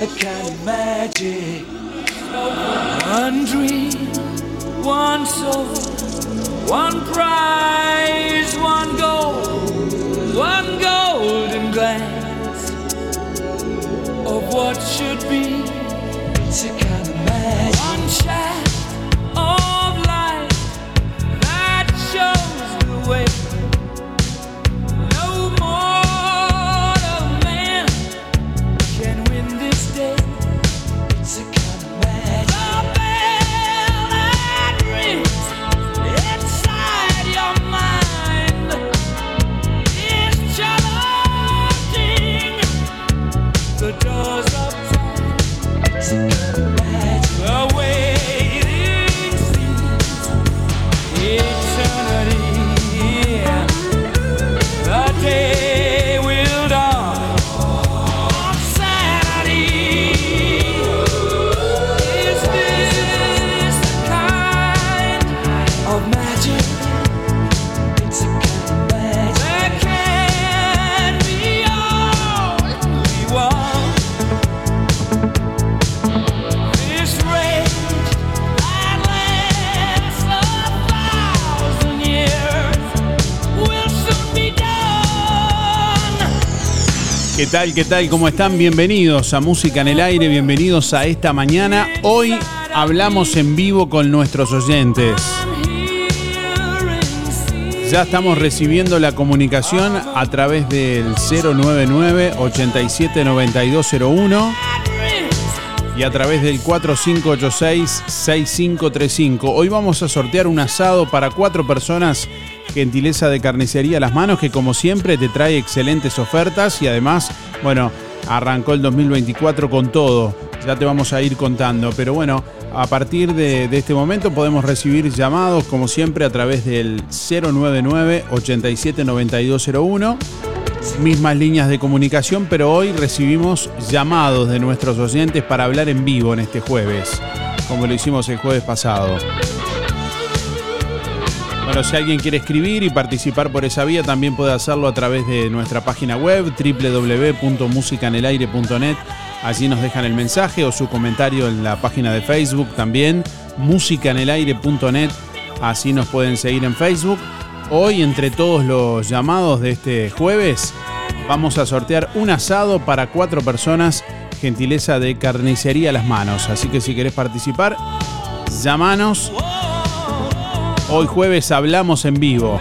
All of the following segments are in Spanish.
A kind of magic. One dream, one soul, one prize, one goal, one golden glance of what should be. It's a kind of magic. One shaft of light that shows the way. Tal? ¿Qué tal? ¿Cómo están? Bienvenidos a Música en el Aire, bienvenidos a esta mañana. Hoy hablamos en vivo con nuestros oyentes. Ya estamos recibiendo la comunicación a través del 099-879201 y a través del 4586-6535. Hoy vamos a sortear un asado para cuatro personas, gentileza de carnicería las manos, que como siempre te trae excelentes ofertas y además, bueno, arrancó el 2024 con todo. Ya te vamos a ir contando, pero bueno, a partir de, este momento podemos recibir llamados, como siempre, a través del 099-879201 mismas líneas de comunicación, pero hoy recibimos llamados de nuestros oyentes para hablar en vivo en este jueves, como lo hicimos el jueves pasado. Bueno, si alguien quiere escribir y participar por esa vía, también puede hacerlo a través de nuestra página web www.musicanelaire.net. Allí nos dejan el mensaje o su comentario en la página de Facebook también, musicanelaire.net. Así nos pueden seguir en Facebook. Hoy, entre todos los llamados de este jueves, vamos a sortear un asado para cuatro personas, gentileza de carnicería a las manos. Así que si querés participar, llamanos. Hoy jueves hablamos en vivo.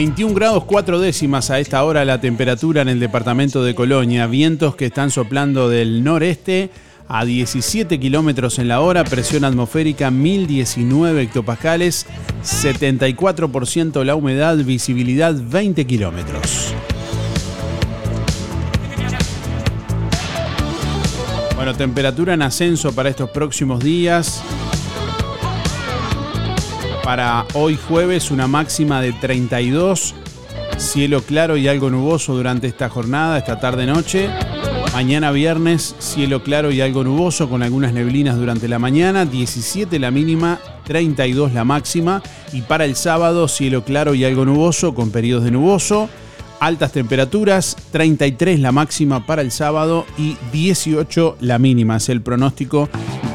21 grados 4 décimas a esta hora la temperatura en el departamento de Colonia. Vientos que están soplando del noreste a 17 kilómetros en la hora, presión atmosférica 1019 hectopascales, 74% la humedad, visibilidad 20 kilómetros. Bueno, temperatura en ascenso para estos próximos días. Para hoy jueves una máxima de 32, cielo claro y algo nuboso durante esta jornada, esta tarde-noche. Mañana viernes, cielo claro y algo nuboso con algunas neblinas durante la mañana, 17 la mínima, 32 la máxima. Y para el sábado, cielo claro y algo nuboso con periodos de nuboso. Altas temperaturas, 33 la máxima para el sábado y 18 la mínima. Es el pronóstico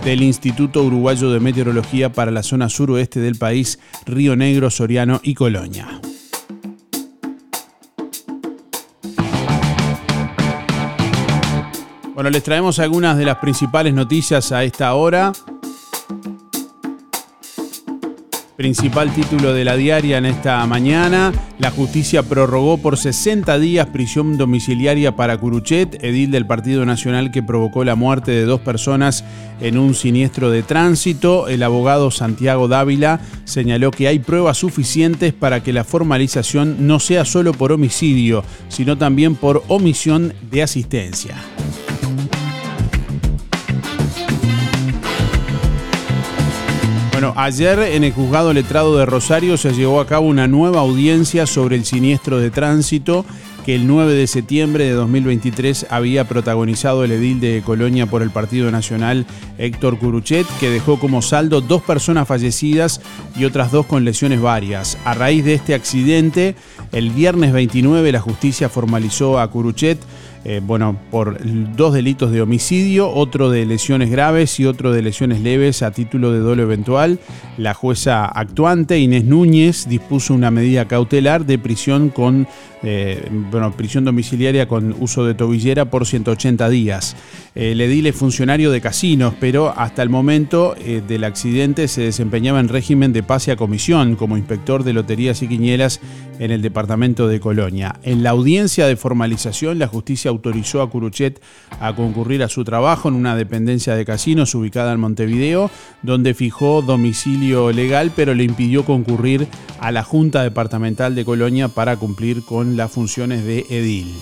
del Instituto Uruguayo de Meteorología para la zona suroeste del país, Río Negro, Soriano y Colonia. Bueno, les traemos algunas de las principales noticias a esta hora. Principal título de la diaria en esta mañana, la justicia prorrogó por 60 días prisión domiciliaria para Curuchet, edil del Partido Nacional que provocó la muerte de dos personas en un siniestro de tránsito. El abogado Santiago Dávila señaló que hay pruebas suficientes para que la formalización no sea solo por homicidio, sino también por omisión de asistencia. Ayer en el juzgado letrado de Rosario se llevó a cabo una nueva audiencia sobre el siniestro de tránsito que el 9 de septiembre de 2023 había protagonizado el edil de Colonia por el Partido Nacional Héctor Curuchet, que dejó como saldo dos personas fallecidas y otras dos con lesiones varias. A raíz de este accidente, el viernes 29 la justicia formalizó a Curuchet eh, bueno, por dos delitos de homicidio, otro de lesiones graves y otro de lesiones leves a título de dolo eventual. La jueza actuante, Inés Núñez, dispuso una medida cautelar de prisión con eh, bueno, prisión domiciliaria con uso de tobillera por 180 días. El edil funcionario de casinos, pero hasta el momento eh, del accidente se desempeñaba en régimen de pase a comisión como inspector de loterías y quinielas en el departamento de Colonia. En la audiencia de formalización, la justicia autorizó a Curuchet a concurrir a su trabajo en una dependencia de casinos ubicada en Montevideo, donde fijó domicilio legal, pero le impidió concurrir a la Junta Departamental de Colonia para cumplir con las funciones de edil.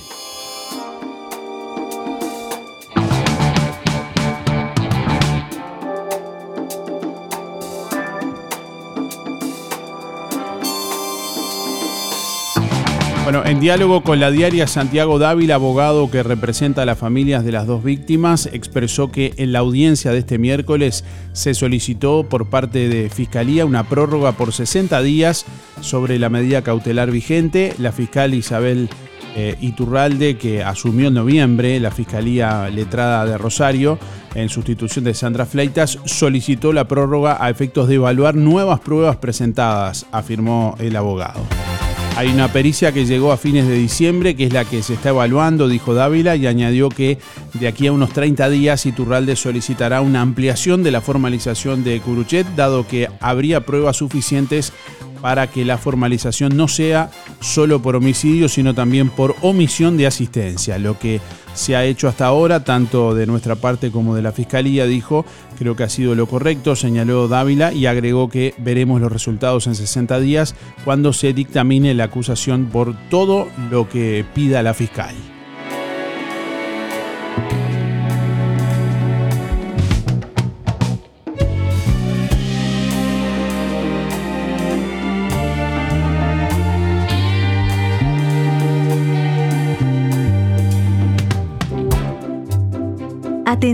Bueno, en diálogo con la diaria Santiago Dávila, abogado que representa a las familias de las dos víctimas, expresó que en la audiencia de este miércoles se solicitó por parte de Fiscalía una prórroga por 60 días sobre la medida cautelar vigente. La fiscal Isabel eh, Iturralde, que asumió en noviembre la Fiscalía Letrada de Rosario, en sustitución de Sandra Fleitas, solicitó la prórroga a efectos de evaluar nuevas pruebas presentadas, afirmó el abogado. Hay una pericia que llegó a fines de diciembre, que es la que se está evaluando, dijo Dávila, y añadió que de aquí a unos 30 días Iturralde solicitará una ampliación de la formalización de Curuchet, dado que habría pruebas suficientes para que la formalización no sea solo por homicidio, sino también por omisión de asistencia. Lo que se ha hecho hasta ahora, tanto de nuestra parte como de la Fiscalía, dijo, creo que ha sido lo correcto, señaló Dávila y agregó que veremos los resultados en 60 días cuando se dictamine la acusación por todo lo que pida la fiscal.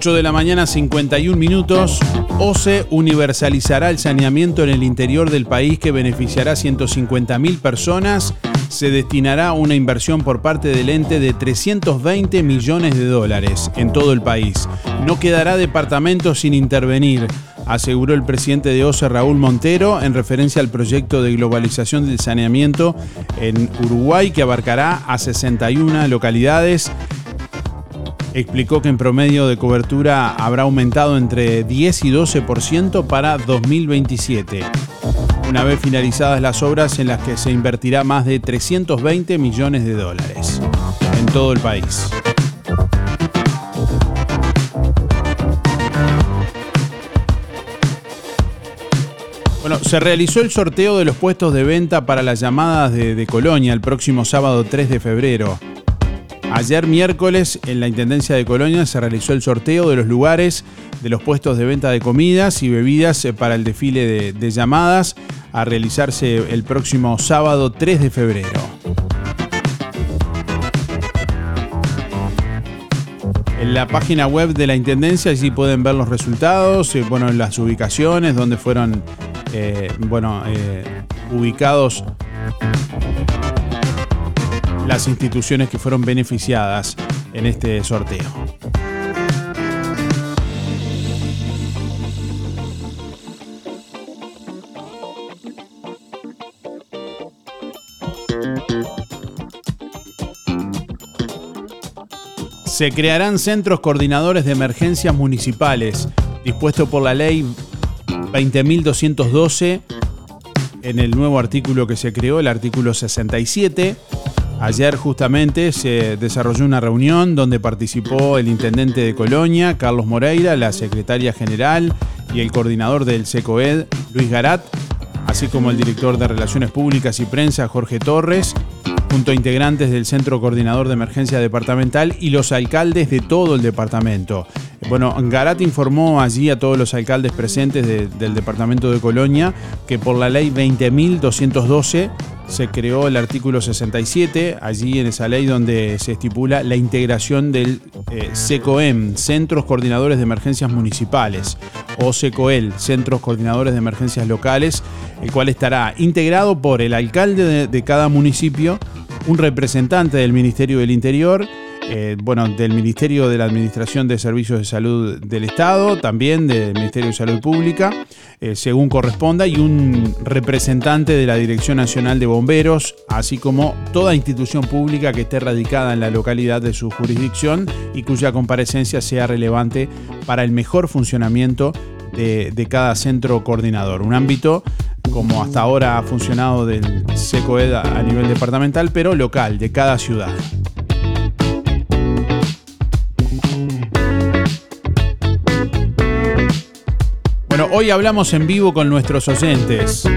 Ocho de la mañana, 51 minutos. OCE universalizará el saneamiento en el interior del país que beneficiará a 150.000 personas. Se destinará una inversión por parte del ente de 320 millones de dólares en todo el país. No quedará departamento sin intervenir aseguró el presidente de OCE Raúl Montero en referencia al proyecto de globalización del saneamiento en Uruguay que abarcará a 61 localidades. Explicó que en promedio de cobertura habrá aumentado entre 10 y 12% para 2027. Una vez finalizadas las obras en las que se invertirá más de 320 millones de dólares en todo el país. Bueno, se realizó el sorteo de los puestos de venta para las llamadas de, de Colonia el próximo sábado 3 de febrero. Ayer miércoles en la Intendencia de Colonia se realizó el sorteo de los lugares de los puestos de venta de comidas y bebidas eh, para el desfile de, llamadas a realizarse el próximo sábado 3 de febrero. En la página web de la Intendencia allí pueden ver los resultados, eh, bueno, las ubicaciones, donde fueron eh, bueno, ubicados las instituciones que fueron beneficiadas en este sorteo. Se crearán centros coordinadores de emergencias municipales, dispuesto por la ley 20.212 en el nuevo artículo que se creó, el artículo 67. Ayer justamente se desarrolló una reunión donde participó el intendente de Colonia, Carlos Moreira, la secretaria general y el coordinador del SECOED, Luis Garat, así como el director de Relaciones Públicas y Prensa, Jorge Torres, junto a integrantes del Centro Coordinador de Emergencia Departamental y los alcaldes de todo el departamento. Bueno, Garat informó allí a todos los alcaldes presentes de- del departamento de Colonia que por la ley 20.212 se creó el artículo 67, allí en esa ley donde se estipula la integración del eh, SECOEM, Centros Coordinadores de Emergencias Municipales, o SECOEL, Centros Coordinadores de Emergencias Locales, el cual estará integrado por el alcalde de, de cada municipio, un representante del Ministerio del Interior, eh, bueno, del Ministerio de la Administración de Servicios de Salud del Estado, también del Ministerio de Salud Pública, eh, según corresponda, y un representante de la Dirección Nacional de Bomberos, así como toda institución pública que esté radicada en la localidad de su jurisdicción y cuya comparecencia sea relevante para el mejor funcionamiento de, de cada centro coordinador. Un ámbito como hasta ahora ha funcionado del SECOED a a nivel departamental, pero local, de cada ciudad. Bueno, hoy hablamos en vivo con nuestros oyentes.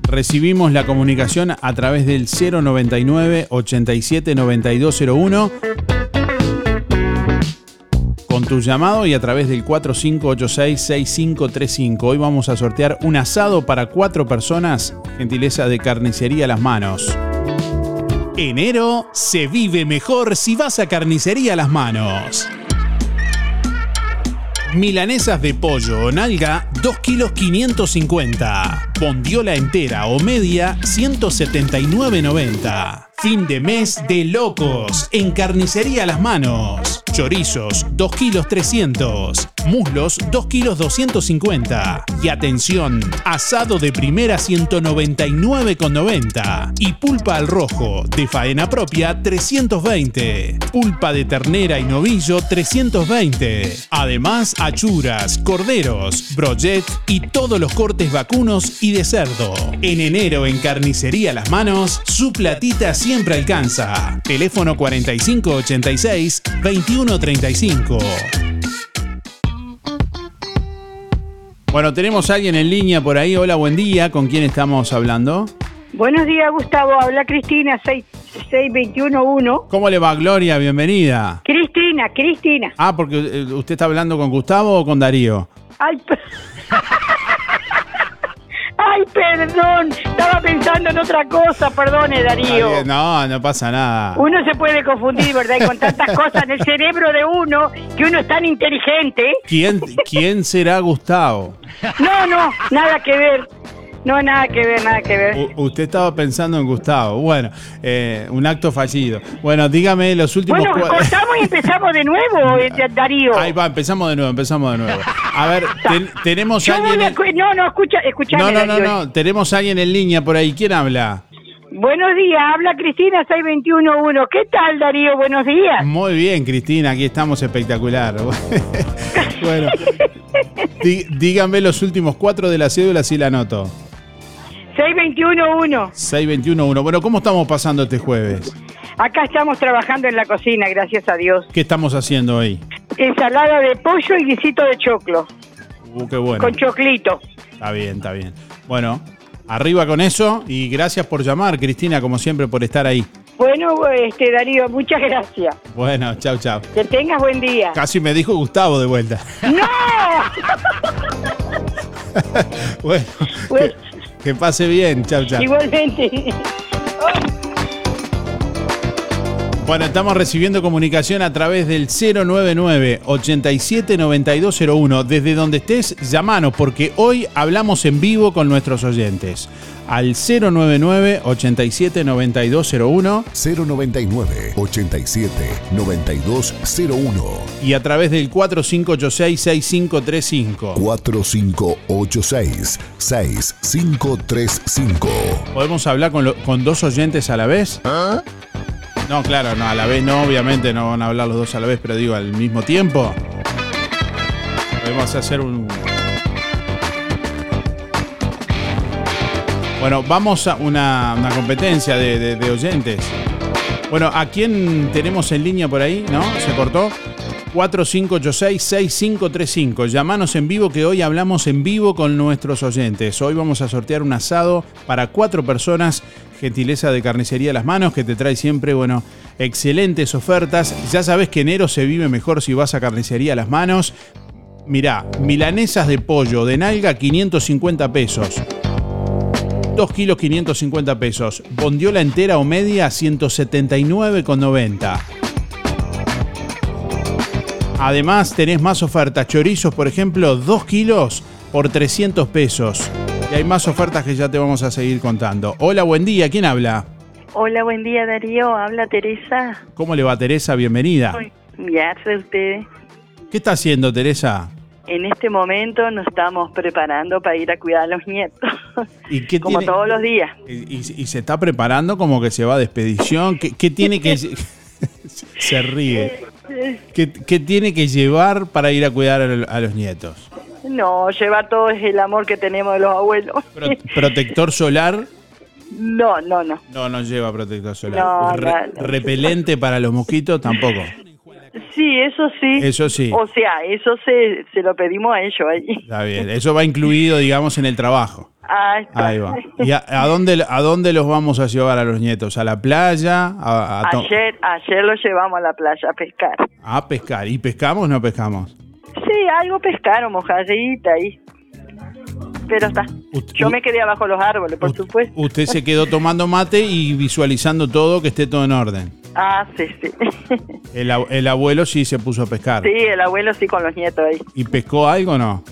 Recibimos la comunicación a través del 099 87 9201 con tu llamado y a través del 4586-6535. Hoy vamos a sortear un asado para cuatro personas, gentileza de carnicería a las manos. Enero se vive mejor si vas a carnicería a las manos. Milanesas de pollo o nalga, 2 kilos 550. Bondiola entera o media, 179,90. Fin de mes de locos en Carnicería Las Manos. Chorizos, 2 kilos 300. Muslos, 2 kilos 250. Y atención, asado de primera 199,90. Y pulpa al rojo, de faena propia 320. Pulpa de ternera y novillo 320. Además, achuras, corderos, brochet y todos los cortes vacunos y de cerdo. En enero en Carnicería Las Manos, su platita siempre alcanza. Teléfono 4586-2135. Bueno, tenemos a alguien en línea por ahí. Hola, buen día. ¿Con quién estamos hablando? Buenos días, Gustavo. Habla Cristina, 6 6211. ¿Cómo le va, Gloria? Bienvenida. Cristina, Cristina. Ah, porque eh, usted está hablando con Gustavo o con Darío. Ay, Ay, perdón. Estaba pensando en otra cosa. Perdone, Darío. Está bien, No, no pasa nada. Uno se puede confundir, ¿verdad? Y con tantas cosas en el cerebro de uno, que uno es tan inteligente. ¿Quién, ¿Quién será Gustavo? No, no, nada que ver. No, nada que ver, nada que ver. U- usted estaba pensando en Gustavo. Bueno, eh, un acto fallido. Bueno, dígame los últimos Bueno, cortamos y empezamos de nuevo, eh, Darío. Ahí va, empezamos de nuevo, empezamos de nuevo. A ver, ten- tenemos Yo alguien. en- escu- No, no, escucha, escuchame, No, no, no, Darío. no. Tenemos alguien en línea por ahí. ¿Quién habla? Buenos días, habla Cristina 6211. ¿Qué tal, Darío? Buenos días. Muy bien, Cristina, aquí estamos espectacular. bueno, dí- díganme los últimos cuatro de la cédula si la anoto. 6211. 6211. Bueno, ¿cómo estamos pasando este jueves? Acá estamos trabajando en la cocina, gracias a Dios. ¿Qué estamos haciendo hoy? Ensalada de pollo y guisito de choclo, Uh, qué bueno. con choclito. Está bien, está bien. Bueno, arriba con eso y gracias por llamar, Cristina, como siempre, por estar ahí. Bueno, este Darío, muchas gracias. Bueno, chau, chau. Que tengas buen día. Casi me dijo Gustavo de vuelta. ¡No! bueno, Pues, que pase bien. Chau, chau. igualmente. Bueno, estamos recibiendo comunicación a través del 099-879201. Desde donde estés, llamanos, porque hoy hablamos en vivo con nuestros oyentes. Al 099-879201 099 87 9201 y a través del 4586-6535. 4586 6535 ¿Podemos hablar con, lo- con dos oyentes a la vez? No, claro, no, a la vez no, obviamente no van a hablar los dos a la vez, pero digo, al mismo tiempo. Podemos hacer un... Bueno, vamos a una, competencia de oyentes. Bueno, ¿a quién tenemos en línea por ahí? ¿No? ¿Se cortó? 4586-6535. Llamanos en vivo que hoy hablamos en vivo con nuestros oyentes. Hoy vamos a sortear un asado para cuatro personas. Gentileza de Carnicería Las Manos que te trae siempre, bueno, excelentes ofertas. Ya sabes que enero se vive mejor si vas a Carnicería Las Manos. Mirá, milanesas de pollo de nalga 550 pesos. 2 kilos 550 pesos. Bondiola entera o media 179,90. Además tenés más ofertas. Chorizos, por ejemplo, 2 kilos por 300 pesos. Y hay más ofertas que ya te vamos a seguir contando. Hola, buen día. ¿Quién habla? Hola, buen día Darío, habla Teresa. ¿Cómo le va Teresa? Bienvenida. Gracias a ustedes. ¿Qué está haciendo Teresa? En este momento nos estamos preparando para ir a cuidar a los nietos, ¿Y qué como tiene- todos los días. y, y- y se está preparando como que se va de expedición. ¿Qué, qué tiene que... se ríe. ¿Qué, qué tiene que llevar para ir a cuidar a, a los nietos? No, llevar todo es el amor que tenemos de los abuelos. Pro- ¿Protector solar? No, no, no. No, no lleva protector solar. No, Re- no, no. Repelente para los mosquitos tampoco. Sí, eso sí. Eso sí. O sea, eso se, se lo pedimos a ellos ahí. Está bien. Eso va incluido, digamos, en el trabajo. Ah, está. Ahí va. ¿Y a, a dónde, a dónde los vamos a llevar a los nietos? ¿A la playa? ¿A, a Ayer, ayer lo llevamos a la playa a pescar. a pescar? ¿Y pescamos o no pescamos? Sí, algo pescaron, mojadita ahí. Pero está. Yo me quedé abajo los árboles, por supuesto. Usted se quedó tomando mate y visualizando todo, que esté todo en orden. Ah, sí, sí. El, ab- el abuelo sí se puso a pescar. Sí, el abuelo sí con los nietos ahí. ¿Y pescó algo o no?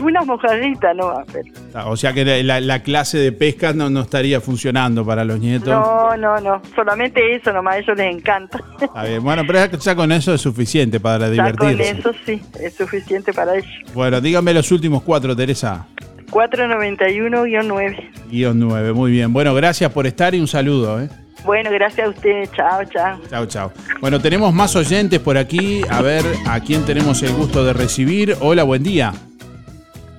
Unas mojarritas, ¿no? Pero- O sea que la, la clase de pesca no, no estaría funcionando para los nietos. No, no, no. Solamente eso nomás, a ellos les encanta. Está bien. Bueno, pero ya- con eso es suficiente para Ya con divertirse. eso sí, es suficiente para ellos. Bueno, dígame los últimos cuatro, Teresa. 491-9. Guión 9, muy bien. Bueno, gracias por estar y un saludo. ¿eh? Bueno, gracias a ustedes. Chao, chao. Chao, chao. Bueno, tenemos más oyentes por aquí. A ver a quién tenemos el gusto de recibir. Hola, buen día.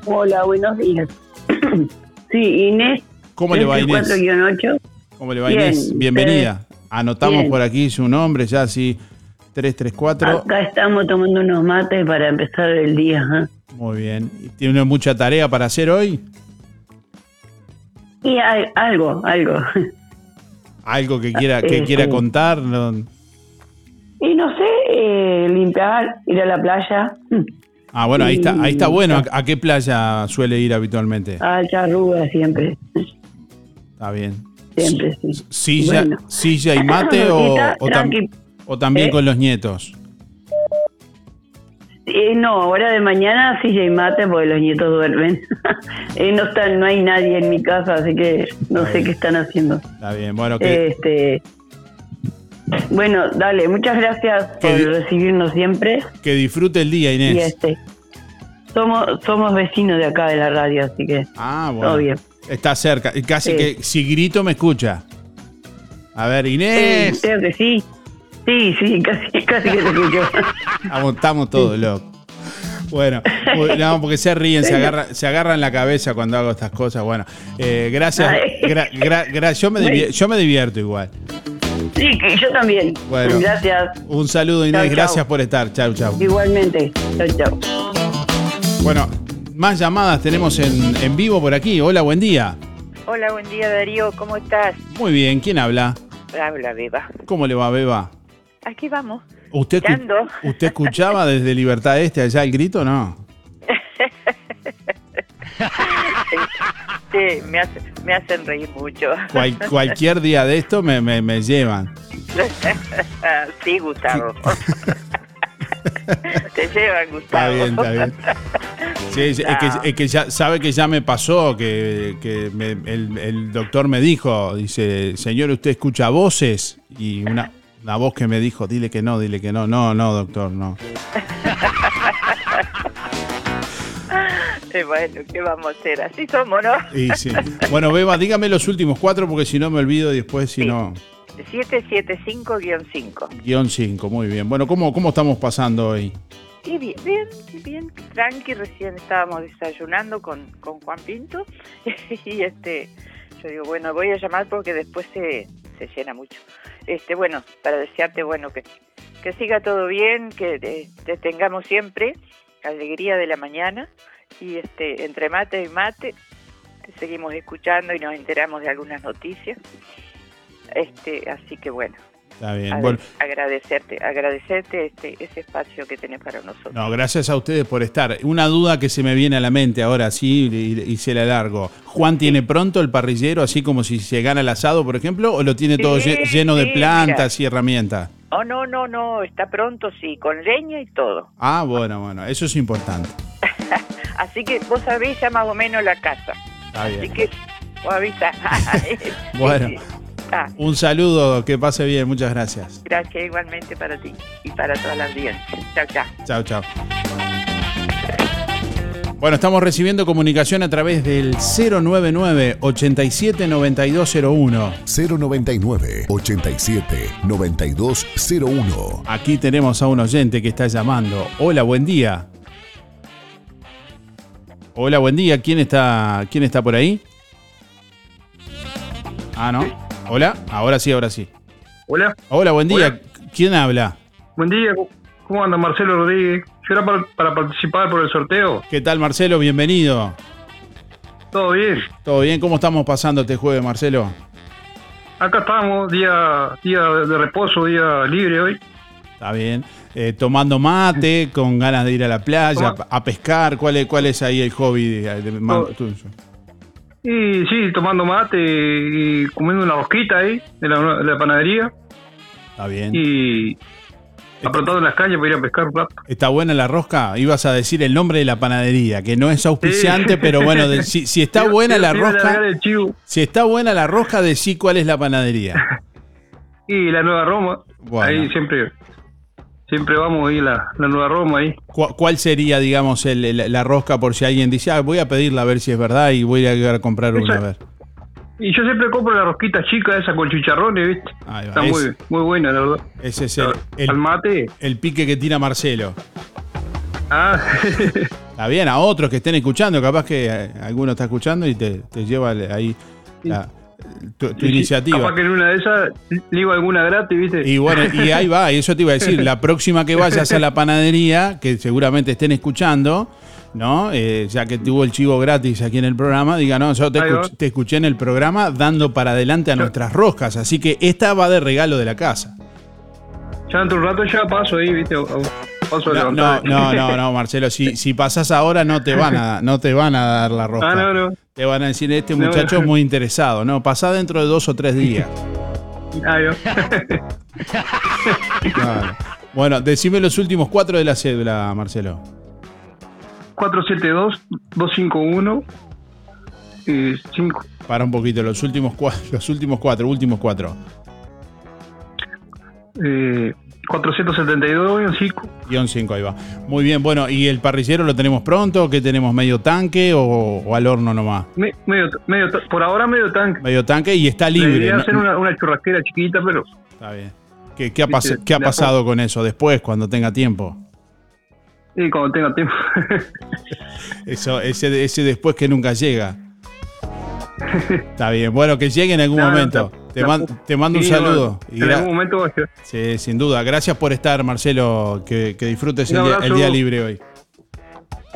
Hola, buenos días. sí, Inés. ¿Cómo le va, Inés? 4-8. ¿Cómo le va, Bien, Inés? Bienvenida. Anotamos Bien. por aquí su nombre, ya sí. 334. Acá estamos tomando unos mates para empezar el día. ¿eh? Muy bien. ¿Y ¿Tiene mucha tarea para hacer hoy? Y hay, algo, algo. ¿Algo que quiera, que Eh, quiera contar? Y no sé, eh, limpiar, ir a la playa. Ah, bueno, ahí está, ahí está bueno. ¿A, qué playa suele ir habitualmente? A charruga siempre. Está bien. Siempre, sí. ¿Silla, Bueno. silla y mate o, o, tam- o también ¿Eh? con los nietos? Eh, no, hora de mañana silla y mate porque los nietos duermen. Eh, no están, no hay nadie en mi casa, así que no Está sé bien. qué están haciendo. Está bien. Bueno, que, Este, bueno, dale, muchas gracias por recibirnos siempre. que disfrute el día, Y Inés. este, somos somos vecinos de acá de la radio, así que Ah, bueno. todo bien. Está cerca. Y Casi Sí. que si grito me escucha. A ver, Inés. creo que sí. Sí, sí, casi, casi que te escucho. Estamos, estamos todos locos. Bueno, no, porque se ríen, se agarran, se agarran la cabeza cuando hago estas cosas. Bueno, eh, gracias. Gra- gra- gra- yo, me divier- yo me divierto igual. Sí, yo también. Bueno. Gracias. Un saludo, Inés. Chau, chau. Gracias por estar. Chau, chau. Igualmente. Chao, chao. Bueno, más llamadas tenemos en, en vivo por aquí. Hola, buen día. Hola, buen día Darío, ¿cómo estás? Muy bien, ¿quién habla? Habla, Beba. ¿Cómo le va, Beba? Aquí vamos. ¿Usted, escu- Ando. ¿Usted escuchaba desde Libertad Este allá el grito? No. Sí, me, hace- me hacen reír mucho. Cual- cualquier día de esto me, me- me llevan. sí, Gustavo. Te llevan, Está Gustavo. bien, está bien. Sí, es, es que, es que ya sabe que ya me pasó, que, que me- el, el doctor me dijo, dice, señor, ¿usted escucha voces? Y una, una voz que me dijo, dile que no, dile que no. No, no, doctor, no. Bueno, ¿qué vamos a hacer? Así somos, ¿no? Y sí. Bueno, Beba, dígame los últimos cuatro porque si no me olvido después, si no... 775-5. Guión 5, muy bien. Bueno, ¿cómo, ¿cómo estamos pasando hoy? Y bien, bien, bien, tranqui, recién estábamos desayunando con, con Juan Pinto y este, yo digo, bueno, voy a llamar porque después se, se llena mucho. Este, bueno, para desearte, bueno, que, que siga todo bien, que te, te tengamos siempre alegría de la mañana y este, entre mate y mate te seguimos escuchando y nos enteramos de algunas noticias. Este, así que bueno, Está bien. Bueno, agradecerte, agradecerte este, ese espacio que tenés para nosotros. no, gracias a ustedes por estar. Una duda que se me viene a la mente ahora, sí, y, y se la largo. ¿Juan tiene pronto el parrillero, así como si se gana el asado, por ejemplo, o lo tiene todo Sí, lleno de plantas y herramientas? Oh, no, no, no, está pronto, sí, con leña y todo. Ah, bueno, bueno, eso es importante. Así que vos sabés ya más o menos la casa. Está Así bien. que vos avisás. Bueno, Ah, un saludo, que pase bien, muchas gracias. gracias igualmente para ti y para toda la audiencia. Chao, chao. Chao, chao. Bueno, estamos recibiendo comunicación a través del 099 87 9201. 099 87 9201. Aquí tenemos a un oyente que está llamando. Hola, buen día. Hola, buen día. ¿Quién está, quién está por ahí? Ah, no. Hola. Ahora sí, ahora sí. Hola. Hola, buen día. ¿Quién habla? Buen día, ¿cómo anda Marcelo Rodríguez? Yo era para, para participar por el sorteo. ¿Qué tal, Marcelo? Bienvenido. ¿Todo bien? ¿Todo bien? ¿Cómo estamos pasando este jueves, Marcelo? Acá estamos, día, día de reposo, día libre hoy. Está bien. Eh, tomando mate, con ganas de ir a la playa, a pescar. ¿Cuál es, cuál es ahí el hobby de- de- tuyo? Y sí, tomando mate y comiendo una rosquita ahí de la, de la panadería. Está bien. Y apretado en las cañas para ir a pescar un rato. ¿Está buena la rosca? Ibas a decir el nombre de la panadería, que no es auspiciante, Sí. pero bueno, de- si, si está buena la rosca, si está buena la rosca, decí cuál es la panadería. Y la Nueva Roma, Bueno. ahí siempre siempre vamos ahí, la, la Nueva Roma ahí. ¿Cu- ¿Cuál sería, digamos, el- el- la rosca por si alguien dice, ah, voy a pedirla a ver si es verdad y voy a ir a comprar una a ver? Y yo siempre compro la rosquita chica esa con chicharrones, ¿viste? Está Es- muy, muy buena, la verdad. Ese es el, el- Al mate. el pique que tira Marcelo. Ah, Está bien, a otros que estén escuchando, capaz que eh, alguno está escuchando y te, te lleva ahí la- tu, iniciativa. Capaz que en una de esas digo alguna gratis, ¿viste? Y bueno, y ahí va, y eso te iba a decir, la próxima que vayas a la panadería, que seguramente estén escuchando, ¿no? Eh, ya que tuvo el chivo gratis aquí en el programa, diga, no, yo te, escuch- te escuché en el programa dando para adelante a nuestras roscas, así que esta va de regalo de la casa. Ya de un rato ya paso ahí, ¿viste? Paso No, no, no, no, no, Marcelo, si, si pasas ahora no te van a, no te van a dar la rosca. Ah, no, no. Te van a decir, este muchacho es muy interesado, no, pasá dentro de dos o tres días. Claro. Bueno, decime los últimos cuatro de la cédula, Marcelo. 472-251 y 5. Para un poquito, los últimos cuatro, los últimos cuatro, últimos cuatro. Eh, 472 y 5. Guión 5, ahí va. Muy bien, bueno, ¿y el parrillero lo tenemos pronto? ¿Qué tenemos? ¿Medio tanque o, o al horno nomás? Me- medio, medio, por ahora medio tanque. Medio tanque y está libre. Debería hacer una, una churrasquera chiquita, pero Está bien. ¿Qué, qué ha, pas- qué ha pasado con eso después, cuando tenga tiempo? y cuando tenga tiempo. Eso, ese, ese después que nunca llega. Está bien, bueno, que llegue en algún No, no, momento. no, te, no. man- te mando Sí, un saludo. en algún momento a. Sí, sin duda. Gracias por estar, Marcelo. Que, que disfrutes el día, el abrazo. día libre hoy.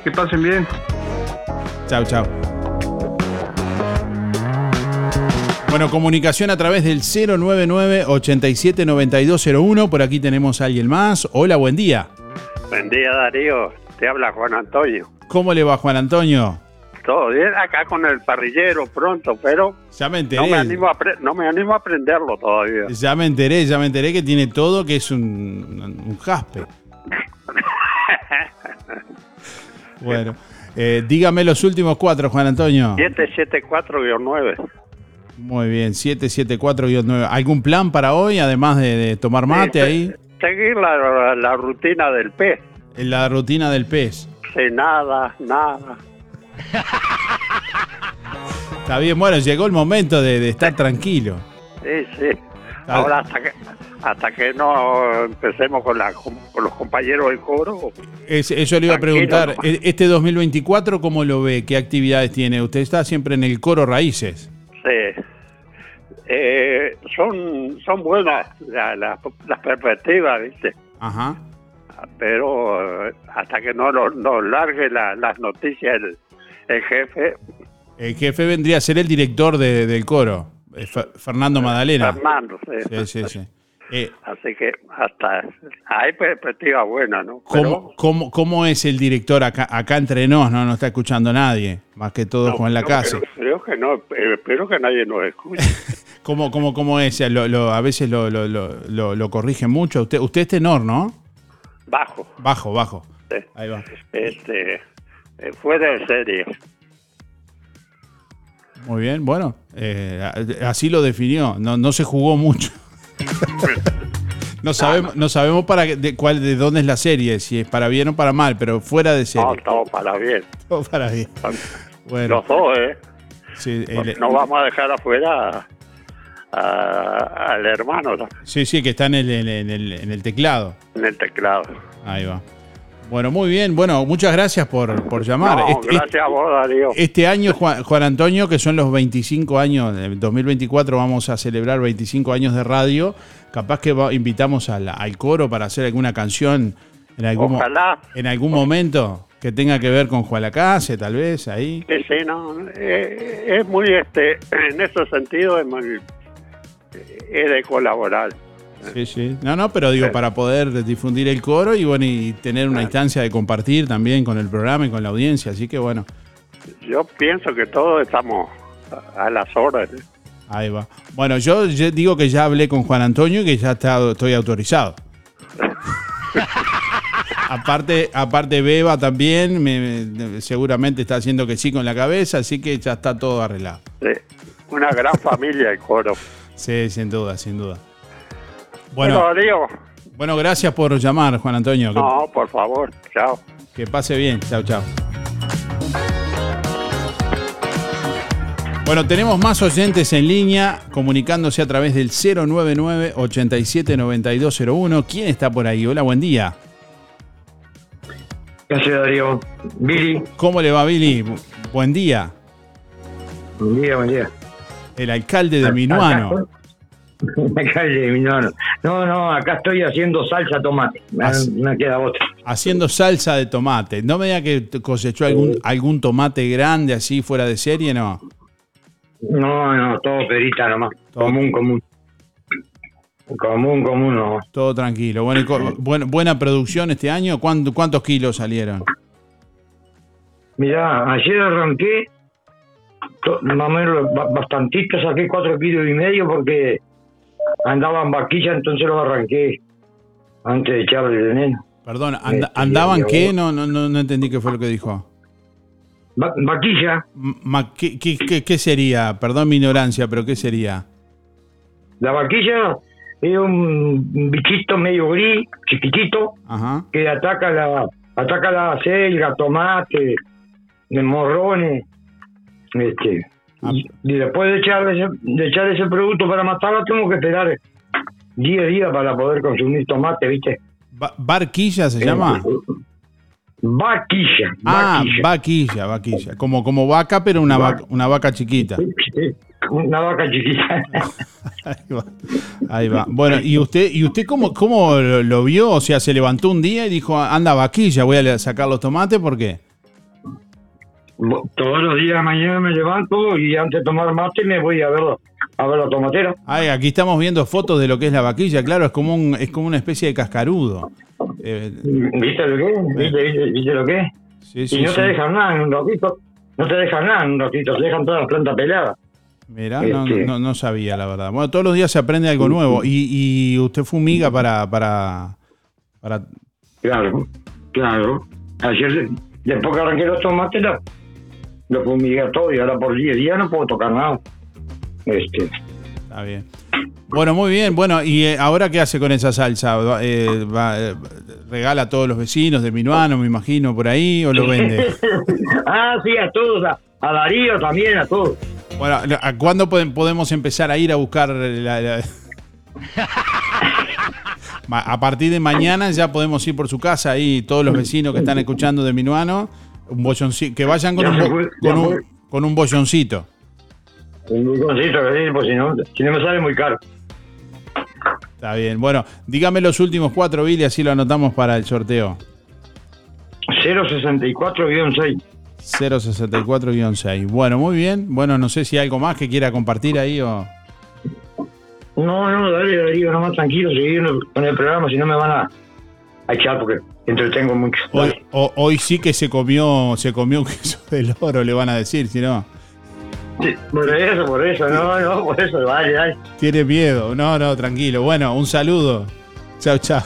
Que pasen bien. Chao, chao. Bueno, comunicación a través del 099-879201. Por aquí tenemos a alguien más. Hola, buen día. Buen día, Darío. Te habla Juan Antonio. ¿Cómo le va, Juan Antonio? Todo bien acá con el parrillero pronto, pero Ya me enteré. no me animo a, no me animo a aprenderlo todavía. Ya me enteré, ya me enteré que tiene todo, que es un, un jaspe. Bueno, eh, dígame los últimos cuatro, Juan Antonio. 774-9. Muy bien, 774-9. ¿Algún plan para hoy, además de, de tomar mate Sí, ahí? Seguir la, la rutina del pez. En la rutina del pez. Sin nada, nada. Está bien, bueno, llegó el momento de, de estar tranquilo. Sí, sí. Ahora hasta que, hasta que no empecemos con, la, con los compañeros del coro, Es- eso le iba a preguntar. nomás. E- Este 2024, ¿cómo lo ve? ¿Qué actividades tiene? Usted está siempre en el coro Raíces. sí. Eh, son, son buenas la- la- las perspectivas, ¿viste? Ajá. Pero eh, hasta que no nos no largue la- las noticias el, el jefe, El jefe vendría a ser el director de- del coro, eh, Fer- Fernando Madalena. Fernando, sí. Sí, sí, sí. Eh, Así que hasta hay perspectiva buena, ¿no? ¿cómo, cómo, cómo es el director acá, acá entre nos? No, no está escuchando nadie, más que todo Juan Pero Lacase. creo, creo que no, eh, espero que nadie nos escuche. ¿Cómo, cómo, cómo es? Lo- lo- a veces lo, lo, lo, lo- lo corrigen mucho. Usted, usted es tenor, ¿no? Bajo. Bajo, bajo. Sí. Ahí va. Este, eh, fue de serie. Muy bien, bueno, eh, así lo definió. No, no se jugó mucho. No sabemos, no sabemos para de cuál, de dónde es la serie, si es para bien o para mal, pero fuera de No, serie. todo para bien. Todo para bien. Bueno, Los dos, ¿eh? sí, No, el- no vamos a dejar afuera al hermano ¿no? sí, sí, que está en el- en el- en el teclado. en el teclado. Ahí va. Bueno, muy bien. Bueno, muchas gracias por, por llamar. No, Este- gracias a vos, Darío. Este año, Juan, Juan Antonio, que son los 25 años, en 2024 vamos a celebrar 25 años de radio. Capaz que va- invitamos al, al coro para hacer alguna canción en algún, Ojalá. en algún momento que tenga que ver con Juan Lacase, tal vez, ahí. Sí, sí, no, eh, es muy, este, en ese sentido es muy, es de colaborar. Sí, sí. No, no, pero digo, para poder difundir el coro y bueno, y tener una instancia de compartir también con el programa y con la audiencia. Así que bueno, Yo pienso que todos estamos a, las órdenes. Ahí va. Bueno, yo, yo digo que ya hablé con Juan Antonio y que ya está, estoy autorizado. aparte, aparte Beba también, me- me- seguramente está haciendo que sí con la cabeza, así que ya está todo arreglado. Sí, Una gran familia el coro. Sí, sin duda, sin duda. Bueno, Bueno, bueno, gracias por llamar, Juan Antonio. Que, No, por favor. Chao. que pase bien. Chao, chao. Bueno, tenemos más oyentes en línea comunicándose a través del 099-879201. ¿Quién está por ahí? Hola, buen día. Gracias, Darío. Billy. ¿Cómo le va, Billy? Bu- Buen día. Buen día, buen día. El alcalde de Minuano. No, no, acá estoy haciendo salsa tomate. Me, me queda otra. Haciendo salsa de tomate. No me diga que cosechó algún, algún tomate grande así fuera de serie, no. No, no, todo perita nomás. Común, común. Común, común, no. Todo tranquilo. Bueno, y co- buen- buena producción este año. ¿Cuánto- ¿Cuántos kilos salieron? Mirá, ayer arranqué, más o menos ba- bastantito, saqué cuatro kilos y medio porque andaba en vaquilla, entonces lo arranqué antes de echarle el veneno. Perdón, anda- Este, ¿andaban qué? No, no, no, no entendí qué fue lo que dijo. Va- vaquilla. Ma- ¿qué, qué, qué- qué sería? Perdón mi ignorancia, pero ¿qué sería? La vaquilla es un bichito medio gris, chiquitito, Ajá. que ataca la ataca la selga, tomate, morrones, este, y, y después de echar ese, de echar ese producto para matarla tengo que esperar 10 días para poder consumir tomate, ¿viste? Ba- ¿Barquilla se llama? Vaquilla. Ah, vaquilla. vaquilla. Como, como vaca, pero una vaca, una vaca chiquita. Una vaca chiquita. Ahí va. Bueno, ¿y usted, y usted cómo, cómo lo, lo vio? O sea, se levantó un día y dijo, anda vaquilla, voy a sacar los tomates, ¿por qué? Todos los días de mañana me levanto y antes de tomar mate me voy a ver, a ver la tomatera. Ay, aquí estamos viendo fotos de lo que es la vaquilla, claro, es como un, es como una especie de cascarudo. Eh, ¿Viste lo que es? ¿Viste, viste, viste lo que es? sí, sí, y no sí. te dejan nada en un ratito. No te dejan nada en un ratito, te dejan todas las plantas peladas. Mirá, no, Este- no, no sabía, la verdad. Bueno, todos los días se aprende algo nuevo. Y, y usted fumiga para, para, para... Claro, claro. Ayer, después que arranqué los tomates, lo, fumigué todo y ahora por 10 días no puedo tocar nada. Este, Está bien. Bueno, muy bien. Bueno, ¿y eh, ahora qué hace con esa salsa? Eh, va, eh, ¿Regala a todos los vecinos de Minuano, me imagino, por ahí, o lo vende? ah, sí, a todos, a, a Darío también, a todos. Bueno, ¿a cuándo podem- podemos empezar a ir a buscar la... A partir de mañana ya podemos ir por su casa ahí, todos los vecinos que están escuchando de Minuano, un bolloncito, que vayan con Ya un, se bo- fue, con un, con un bolloncito. Un sí, pues si no, si no me sale muy caro. Está bien. Bueno, dígame los últimos cuatro, Billy, así lo anotamos para el sorteo. 064-6. 064-6. Bueno, muy bien. Bueno, no sé si hay algo más que quiera compartir ahí o... No, no, dale, Darío, nomás tranquilo, seguir con el programa, si no me van a, a echar porque entretengo mucho. Hoy, o- hoy sí que se comió, se comió un queso del oro, le van a decir, si no. Sí, por eso, por eso, no, no, por eso, dale, dale. Tiene miedo. No, no, tranquilo. Bueno, un saludo. Chao, chao.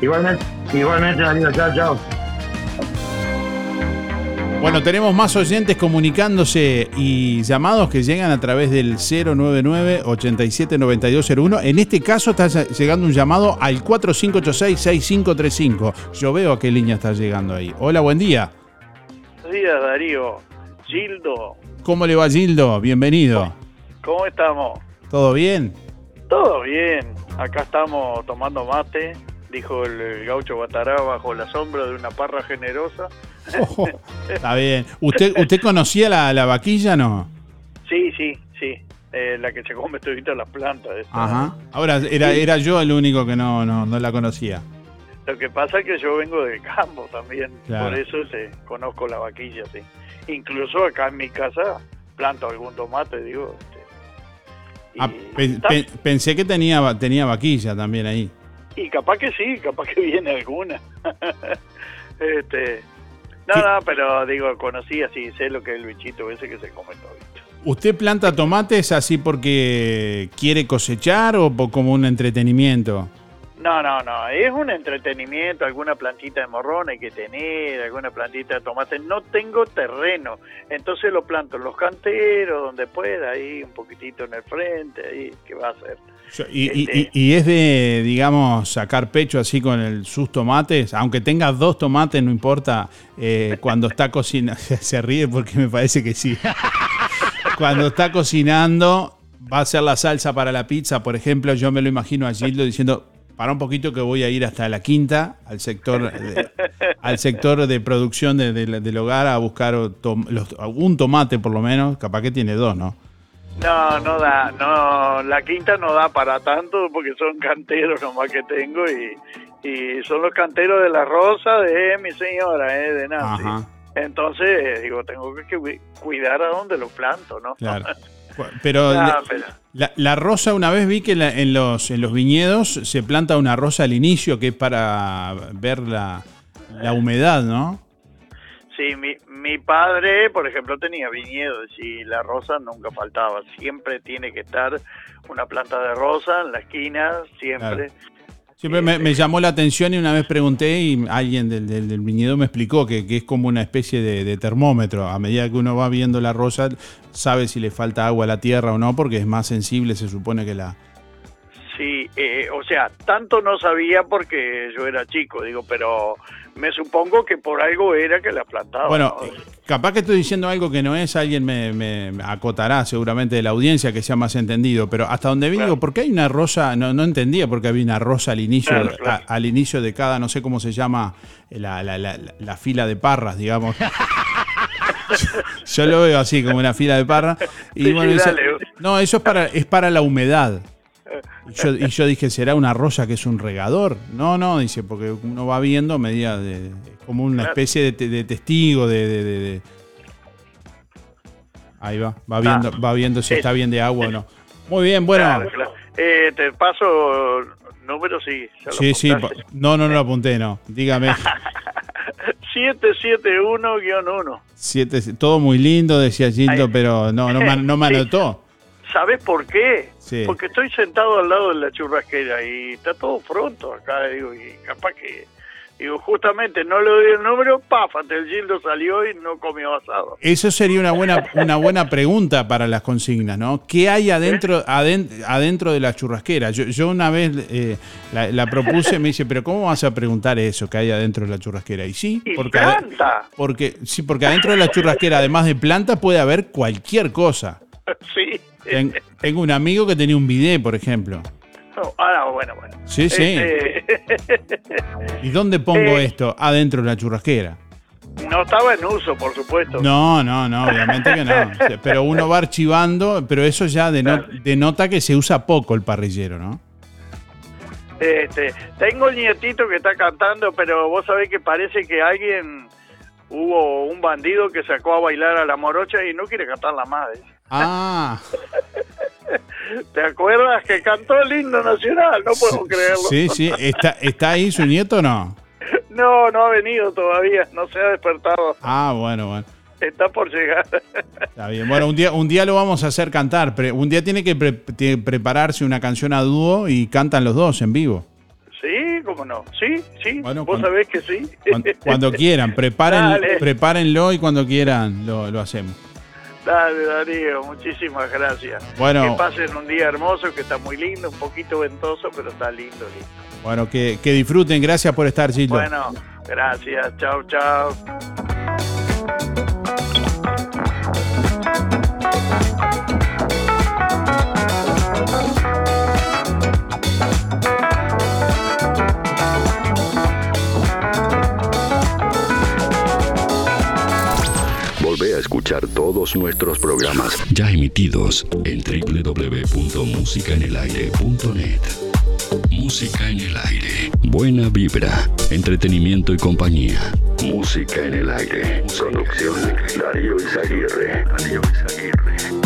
Igualmente, igualmente, Darío, chao, chao. Bueno, tenemos más oyentes comunicándose y llamados que llegan a través del 099-879201. En este caso está llegando un llamado al 4586-6535. Yo veo a qué línea está llegando ahí. Hola, buen día. Buenos días, Darío. Gildo, ¿Cómo le va, Gildo? Bienvenido. ¿cómo estamos? ¿Todo bien? Todo bien. Acá estamos tomando mate, dijo el, el gaucho Batará, bajo la sombra de una parra generosa. Está bien. ¿Usted, usted conocía la, la vaquilla, no? Sí, sí, sí. Eh, la que se come todita las plantas. esta. Ajá. Ahora, era, Sí. era yo el único que no, no, no la conocía. Lo que pasa es que yo vengo de campo también, Claro. por eso se, conozco la vaquilla, sí. Incluso acá en mi casa planto algún tomate, digo. este, Ah, pe- pe- pensé que tenía, tenía vaquilla también ahí. Y capaz que sí, capaz que viene alguna. este, no, no, pero digo, conocí así, sé lo que es el bichito ese que se come todo. ¿Usted planta tomates así porque quiere cosechar o como un entretenimiento? No, no, no, es un entretenimiento, alguna plantita de morrón hay que tener, alguna plantita de tomate. No tengo terreno, entonces lo planto en los canteros, donde pueda, ahí un poquitito en el frente, ahí, ¿qué va a hacer? Y, Este- y- y es de, digamos, sacar pecho así con el, sus tomates, aunque tengas dos tomates, no importa, eh, cuando está cocinando, se ríe porque me parece que sí. Cuando está cocinando, va a hacer la salsa para la pizza, por ejemplo, yo me lo imagino a Gildo diciendo, para un poquito que voy a ir hasta la quinta, al sector de, al sector de producción de- de- del hogar a buscar tom- los- un tomate por lo menos, capaz que tiene dos, ¿no? No, no da, no, la quinta no da para tanto porque son canteros nomás que tengo y, y son los canteros de la rosa de mi señora, eh, de Nancy. Ajá. Entonces, digo, tengo que cu- cuidar a dónde lo planto, ¿no? Claro. Pero, la, pero- la- la rosa, una vez vi que la- en, los, en los viñedos se planta una rosa al inicio que es para ver la, la humedad, ¿no? Sí, mi, mi padre, por ejemplo, tenía viñedos y la rosa nunca faltaba. Siempre tiene que estar una planta de rosa en la esquina, siempre. Siempre me, me llamó la atención y una vez pregunté y alguien del, del- del viñedo me explicó que, que es como una especie de, de termómetro. A medida que uno va viendo la rosa, sabe si le falta agua a la tierra o no, porque es más sensible, se supone que la... Sí, eh, o sea, tanto no sabía porque yo era chico, digo, pero me supongo que por algo era que la plantaba. Bueno, ¿no? capaz que estoy diciendo algo que no es, alguien me, me acotará seguramente de la audiencia que sea más entendido, pero hasta donde vi, digo, ¿por qué hay una rosa? No, no entendía por qué había una rosa al inicio, Claro, claro. a- al inicio de cada, no sé cómo se llama, la, la- la- la- la fila de parras, digamos. Yo lo veo así, como una fila de parras. Y Sí, bueno, sí, dice, dale. no, eso es para, es para la humedad. Y yo, y yo dije, ¿será una rosa que es un regador? No, no, dice, porque uno va viendo medida de. como una especie de, te- de testigo de. Ahí va, va viendo, va viendo si está bien de agua o no. Muy bien, bueno. Claro, claro. Eh, te paso números, sí. Sí, sí, no, no, no lo apunté, no. Dígame. 771-1. Siete, todo muy lindo, decía Gildo, pero no, no, me- no me anotó. ¿Sabes por qué? Sí. Porque estoy sentado al lado de la churrasquera y está todo pronto acá, digo, y capaz que, digo, justamente no le doy el número, paf, el Gildo salió y no comió asado. Eso sería una buena, una buena pregunta para las consignas, ¿no? ¿Qué hay adentro, aden- adentro de la churrasquera? Yo, yo una vez eh, la, la propuse, me dice, pero ¿cómo vas a preguntar eso que hay adentro de la churrasquera? Y sí, Y porque, planta. porque, sí, porque adentro de la churrasquera, además de planta, puede haber cualquier cosa. sí. Ten- tengo un amigo que tenía un bidet, por ejemplo. No, ah, bueno, bueno. Sí, sí. Este, ¿Y dónde pongo Eh. esto? Adentro de la churrasquera. no estaba en uso, por supuesto. No, no, no, obviamente que no. Pero uno va archivando, pero eso ya deno- denota que se usa poco el parrillero, ¿no? Este, tengo el nietito que está cantando, pero vos sabés que parece que alguien hubo un bandido que sacó a bailar a la morocha y no quiere cantarla más. ¿eh? Ah, ¿Te acuerdas que cantó el himno nacional? No puedo creerlo. sí, sí. ¿Está, ¿Está ahí su nieto o no? No, no ha venido todavía, no se ha despertado. Ah, bueno, bueno. Está por llegar. Está bien. Bueno, un día, un día lo vamos a hacer cantar. Pre- un día tiene que pre- tiene que prepararse una canción a dúo y cantan los dos en vivo. Sí, cómo no. Sí, sí. Bueno, vos cuando- sabés que sí. Cuando, cuando quieran, preparen, prepárenlo y cuando quieran lo, lo hacemos. Dale, Darío, muchísimas gracias. Bueno. Que pasen un día hermoso, que está muy lindo, un poquito ventoso, pero está lindo, lindo. Bueno, que, que disfruten. Gracias por estar, Gildo. Bueno, gracias. Chao, chao. Volvé a escuchar todos nuestros programas ya emitidos en www.musicaenelaire.net. Música en el aire. Buena vibra, entretenimiento y compañía. Música en el aire. Producción Darío Izaguirre. Darío Izaguirre.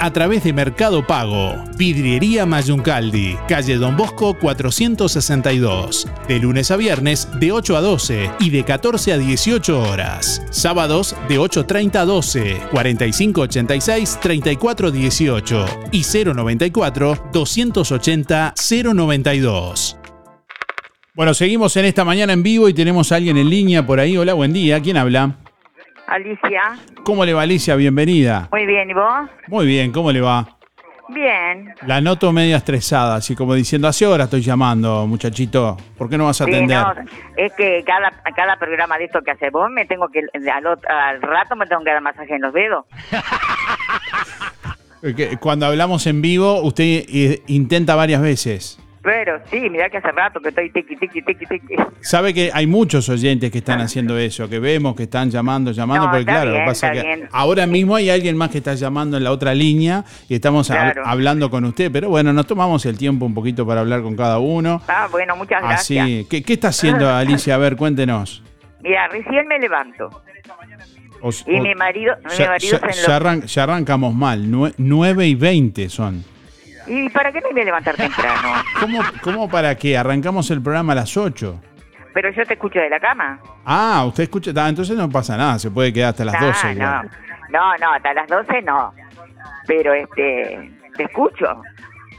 a través de Mercado Pago. Vidriería Mayuncaldi, calle Don Bosco 462. De lunes a viernes de 8 a 12 y de 14 a 18 horas. Sábados de 8.30 a 12, 4586 3418 y 094 280 092. Bueno, seguimos en esta mañana en vivo y tenemos a alguien en línea por ahí. Hola, buen día. ¿Quién habla? Alicia. ¿Cómo le va, Alicia? Bienvenida. Muy bien, ¿y vos? Muy bien, ¿cómo le va? Bien. La noto media estresada, así como diciendo, hace horas estoy llamando, muchachito. ¿Por qué no vas a Sí, atender? no, es que cada, cada programa de esto que hace vos me tengo que, al, rato me tengo que dar masaje en los dedos. Cuando hablamos en vivo, usted eh, intenta varias veces. Pero sí, mirá que hace rato que estoy tiqui, tiqui, tiqui, tiqui. Sabe que hay muchos oyentes que están haciendo eso, que vemos que están llamando, llamando, No, porque claro, lo que bien, pasa que bien. ahora mismo hay alguien más que está llamando en la otra línea y estamos hab- hablando con usted, pero bueno, nos tomamos el tiempo un poquito para hablar con cada uno. Ah, bueno, muchas gracias. Así, ¿qué, qué está haciendo Alicia? A ver, cuéntenos. Mira, recién me levanto. O- Y mi marido, mi ya, marido ya- se ya enlo- arran- ya arrancamos mal, nue- 9 y 20 son. ¿Y para qué me voy a levantar temprano? ¿Cómo, ¿Cómo para qué? Arrancamos el programa a las 8. Pero yo te escucho de la cama. Ah, usted escucha, ah, entonces no pasa nada, se puede quedar hasta las Ah, 12. igual. no, no, no, hasta las 12 no. Pero este, te escucho.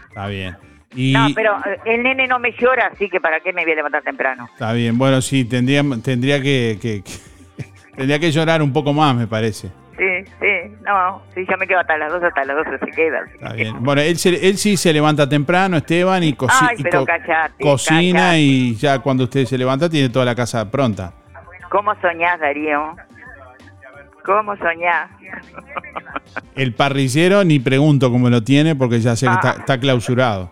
Está bien. Y No, pero eh, el nene no me llora, así que para qué me voy a levantar temprano. está bien. Bueno, sí, tendría, tendría que, que- que- tendría que llorar un poco más, me parece. Sí, sí, no, sí, yo me quedo hasta las 12, hasta las 12 se queda. Está bien. Bueno, él, se- él sí se levanta temprano, Esteban, y, Ay, y pero co- callate, cocina callate. y ya cuando usted se levanta tiene toda la casa pronta. ¿Cómo soñás, Darío? ¿Cómo soñás? El parrillero ni pregunto cómo lo tiene porque ya sé que está, Ah. está clausurado.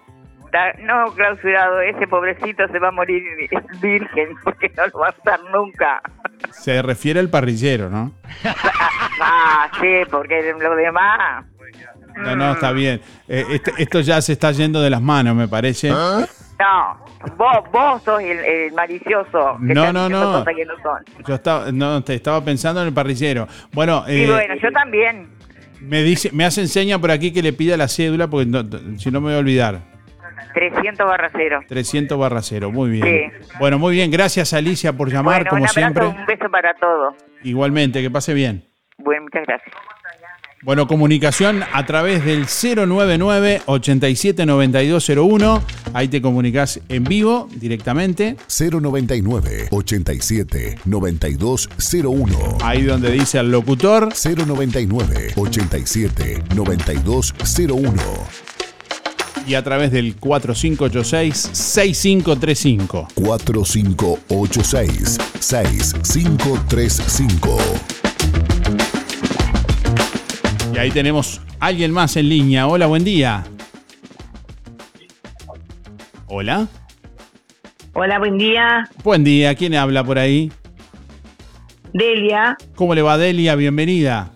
Está- no, clausurado, ese pobrecito se va a morir virgen porque no lo va a estar nunca. Se refiere al parrillero, ¿no? Ah, sí, porque lo demás... No, no, está bien. Eh, este- esto ya se está yendo de las manos, me parece. No, vos, vos sos el, el malicioso. que No, no, no. cosas que no son. Yo estaba, no, te estaba pensando en el parrillero. Bueno, Y eh, bueno, yo también. me dice, me hace enseña por aquí que le pida la cédula porque no- si no me voy a olvidar. 300 barra cero. 300 barra cero, muy bien. Sí. Bueno, muy bien, gracias Alicia por llamar, bueno, como un abrazo, siempre. un beso para todos. Igualmente, que pase bien. Bueno, muchas gracias. Bueno, comunicación a través del 099-879201. Ahí te comunicas en vivo directamente. 099 87 9201. Ahí donde dice al locutor. 099 87 9201. Y a través del 4586-6535. 4586 6535. Y ahí tenemos alguien más en línea. Hola, buen día. Hola. Hola, buen día. Buen día. ¿Quién habla por ahí? Delia. ¿Cómo le va, Delia? Bienvenida.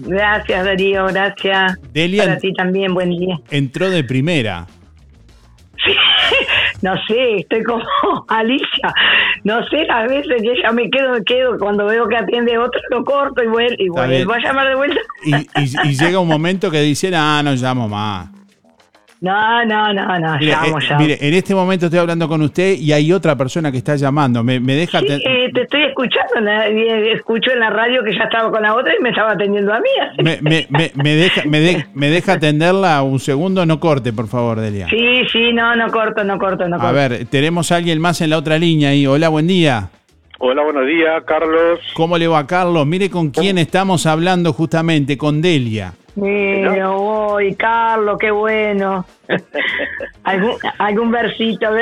Gracias, Darío, gracias. Delia. Para ti también, buen día. Entró de primera. No sé, estoy como Alicia. No sé, las veces que ya me quedo, me quedo. Cuando veo que atiende otro, lo corto y vuelvo, y vuelvo a llamar de vuelta. Y, y- y llega un momento que dicen, ah, no llamo más. No, no, no, no, Mire, llamo, eh, llamo. mire, en este momento estoy hablando con usted y hay otra persona que está llamando. Me, me deja... Sí, te- eh, te estoy escuchando, la- y escucho en la radio que ya estaba con la otra y me estaba atendiendo a mí. me, me- me- me deja, me, de- me deja atenderla un segundo, no corte, por favor, Delia. Sí, sí, no, no corto, no corto, no corto. A ver, tenemos a alguien más en la otra línea ahí. Hola, buen día. Hola, buenos días, Carlos. ¿Cómo le va, Carlos? Mire con quién estamos hablando justamente, con Delia. Mira, uy, Carlos, qué bueno. ¿Algún, algún versito.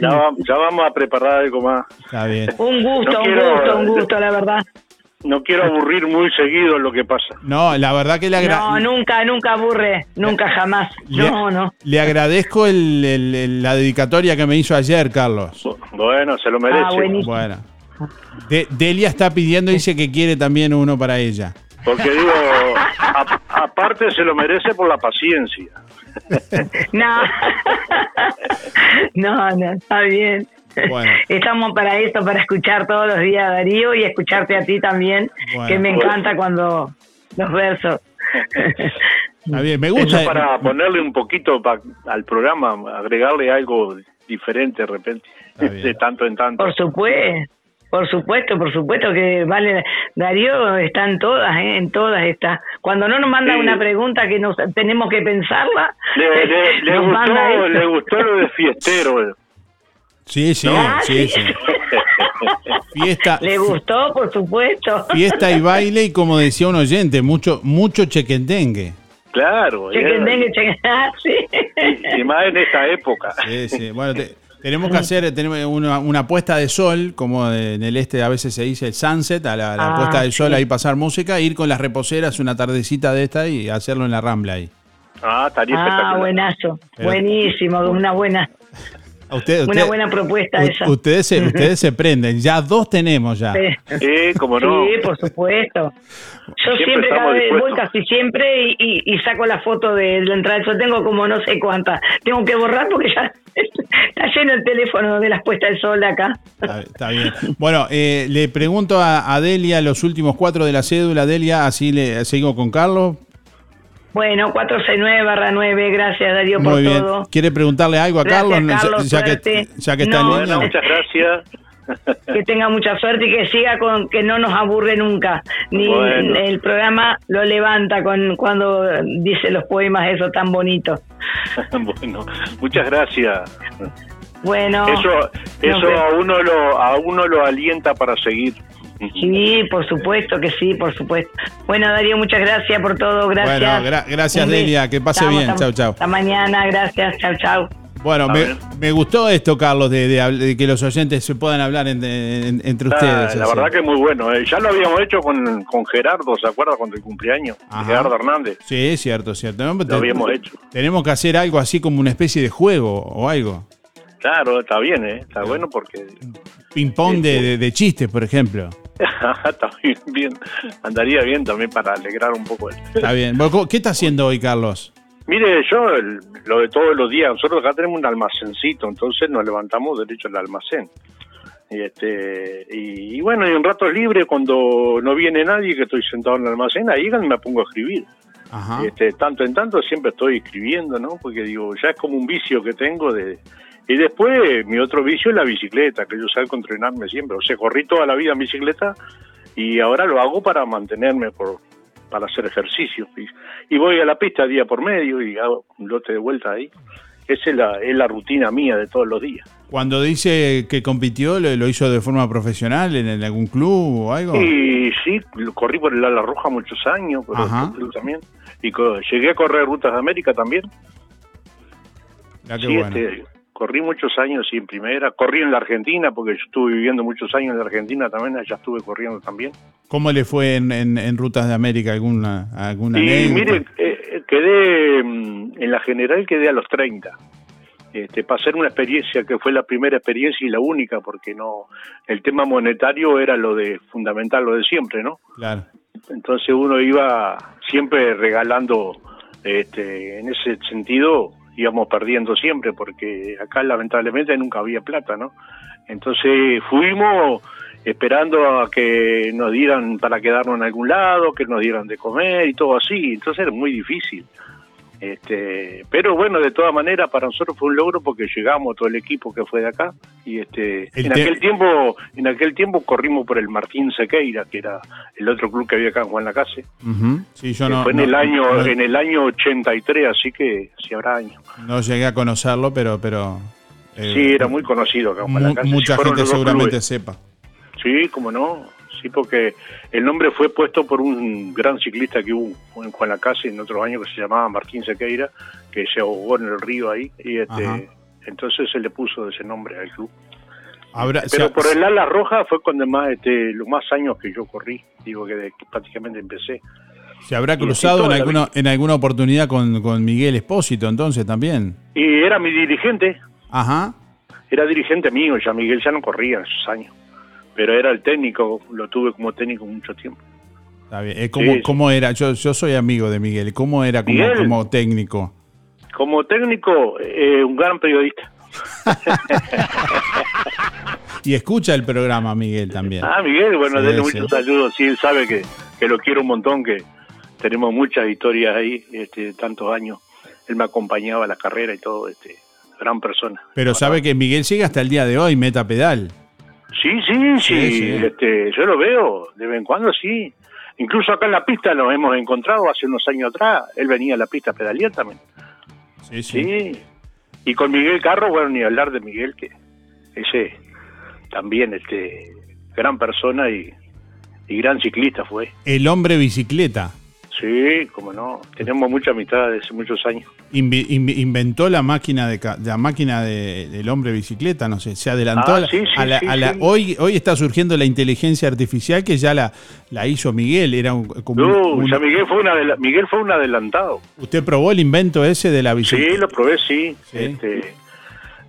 Ya, va- ya vamos a preparar algo más. Está bien. Un gusto, No un quiero- gusto, un gusto, la verdad. no quiero aburrir muy seguido lo que pasa. No, la verdad que le, agra- No, nunca, nunca aburre, nunca jamás. le- No, no. le agradezco el- el- el- la dedicatoria que me hizo ayer, Carlos. Bueno, se lo merece. Ah, buenísimo. Bueno. De- Delia está pidiendo, dice que quiere también uno para ella. Porque digo, a- aparte se lo merece por la paciencia. No. no, no, está bien. Bueno. Estamos para eso, para escuchar todos los días a Darío y escucharte a ti también, Bueno. que me encanta cuando los versos. Está bien, me Eso gusta. para ponerle un poquito pa- al programa, agregarle algo diferente de repente, de tanto en tanto. Por supuesto, por supuesto, por supuesto que vale. Darío está en todas, ¿eh? en todas está. Cuando no nos manda Sí. una pregunta que nos tenemos que pensarla, Le, le- le nos manda gustó, esto. le gustó lo de fiestero. Sí, sí, Ah, sí, sí. sí. Fiesta, Le gustó, por supuesto. fiesta y baile y como decía un oyente, mucho, mucho chequendengue. Claro, Chequendengue, eh, chequen- ah, sí. y más en esta época. Sí, sí. Bueno, te- tenemos que hacer tenemos una, una puesta de sol, como de- en el este a veces se dice el sunset, a la, la Ah, puesta de sol, sí. ahí pasar música, ir con las reposeras una tardecita de esta y hacerlo en la Rambla ahí. Ah, estaría Ah, espectacular. buenazo. Pero- Buenísimo, una buena, Usted- una buena propuesta u- esa. ustedes, se, ustedes se prenden, ya dos tenemos ya. Sí. Sí, como no. Sí, por supuesto. Yo Siempre siempre, cada vez voy casi siempre y, y- y saco la foto de la entrada. Yo tengo como no sé cuántas. Tengo que borrar porque ya está lleno el teléfono de las puestas de sol de acá. Está, está bien. Bueno, eh, le pregunto a, a Delia los últimos cuatro de la cédula. Delia, así le seguimos con Carlos. Bueno, 469 barra 9, gracias Darío por bien. todo. ¿Quiere preguntarle algo a Gracias, Carlos? Ya- Carlos, ya, que, ya que está No, en línea. Bueno, muchas gracias. Que tenga mucha suerte y que siga con que no nos aburre nunca. Ni Bueno. el programa lo levanta con cuando dice los poemas esos tan bonitos. bueno, muchas gracias. Bueno, Eso, eso a uno lo, a uno lo alienta para seguir. Sí, por supuesto que sí, por supuesto. Bueno, Darío, muchas gracias por todo. Gracias. Bueno, gra- gracias. Delia, que pase Chao, bien. Chau, chau. Hasta mañana, gracias. Chao, chao. Bueno, me, gustó esto, Carlos, de, de habl- de que los oyentes se puedan hablar en- en- entre Ah, ustedes. la así. verdad que es muy bueno. eh. Ya lo habíamos hecho con, con Gerardo, ¿se acuerda? Con el cumpleaños. Ajá. Gerardo Hernández. Sí, cierto, cierto. No, Lo te- habíamos hecho. Tenemos que hacer algo así como una especie de juego o algo. Claro, está bien, ¿eh? Está bueno porque... Ping-pong de, de- de chistes, por ejemplo. está bien. Andaría bien también para alegrar un poco. el- Está bien. Bueno, ¿cómo- ¿Qué está haciendo hoy, Carlos? Mire, yo el- lo de todos los días, nosotros acá tenemos un almacencito, entonces nos levantamos derecho al almacén. Y, este, y, y bueno, y un rato libre cuando no viene nadie, que estoy sentado en el almacén, ahí me pongo a escribir. Ajá. Y, este, tanto en tanto siempre estoy escribiendo, ¿no? Porque digo, ya es como un vicio que tengo de... Y después mi otro vicio es la bicicleta, que yo salgo a entrenarme siempre. O sea, corrí toda la vida en bicicleta y ahora lo hago para mantenerme, por, para hacer ejercicio. Y, voy a la pista día por medio y hago un lote de vuelta ahí. Esa es la, es la rutina mía de todos los días. Cuando dice que compitió, ¿lo, lo hizo de forma profesional en, algún club o algo? Y sí, lo corrí por el ala roja muchos años, por club también. Y llegué a correr rutas de América también. Ya qué Sí, bueno. este, corrí muchos años en primera. Corrí en la Argentina, porque yo estuve viviendo muchos años en la Argentina también, allá estuve corriendo también. ¿Cómo le fue en, en- en Rutas de América? ¿Alguna, alguna y mire, eh, quedé, mm, en la general quedé a los 30. Este, para hacer una experiencia que fue la primera experiencia y la única, porque no el tema monetario era lo de fundamental, lo de siempre, ¿no? Claro. Entonces uno iba siempre regalando, este, en ese sentido íbamos perdiendo siempre, porque acá lamentablemente nunca había plata, ¿no? Entonces fuimos esperando a que nos dieran para quedarnos en algún lado, que nos dieran de comer y todo así, entonces era muy difícil. Este, pero bueno, de todas maneras para nosotros fue un logro porque llegamos todo el equipo que fue de acá y este El en aquel tiempo en aquel tiempo corrimos por el Martín Sequeira, que era el otro club que había acá en Juan Lacase. Ujú. Sí, yo que no, fue en no- el año en el año 83, así que si habrá años. no llegué a conocerlo, pero... pero eh, sí, era muy conocido acá en Juan Lacase. mucha gente seguramente clubes. sepa. Sí, cómo no. Sí, porque el nombre fue puesto por un gran ciclista que hubo en Juan Lacase en otros años que se llamaba Martín Sequeira, que se ahogó en el río ahí y este Ajá. entonces se le puso ese nombre al club. Habrá- Pero por el ala roja fue cuando más, este, los más años que yo corrí, digo que, de- que prácticamente empecé. Se habrá cruzado en alguna, en alguna oportunidad con, con Miguel Espósito, entonces también. Y era mi dirigente, Ajá. era dirigente mío, ya Miguel ya no corría en esos años, pero era el técnico, lo tuve como técnico mucho tiempo. Está bien. Eh, ¿cómo, Sí, sí. cómo era? Yo, yo soy amigo de Miguel. ¿Cómo era como, Miguel. como técnico? Como técnico, eh, un gran periodista. Y escucha el programa, Miguel, también. Ah, Miguel, bueno, Sí, denle sí. muchos saludos, sí, él sabe que, que lo quiero un montón, que tenemos muchas historias ahí, este, tantos años. Él me acompañaba a la carrera y todo, este, gran persona. Pero sabe que Miguel llega hasta el día de hoy, meta pedal. Sí, sí, sí, Sí, sí. Este, yo lo veo, de vez en cuando sí. Incluso acá en la pista nos hemos encontrado hace unos años atrás. Él venía a la pista a pedalear también. Sí, sí. Y con Miguel Carro, bueno, ni hablar de Miguel, que ese también, este, gran persona y, y gran ciclista fue. El hombre bicicleta. Sí, como no. Tenemos mucha amistad desde muchos años. Invi- invi- inventó la máquina de la máquina de- del hombre bicicleta, no sé, se adelantó Ah, a la- sí, sí, a la, sí, a la- sí. hoy hoy está surgiendo la inteligencia artificial que ya la, la hizo Miguel, era un, como un- No, un- ya Miguel fue, un adela- Miguel fue un adelantado. usted probó el invento ese de la bicicleta. Sí, lo probé, sí. Este,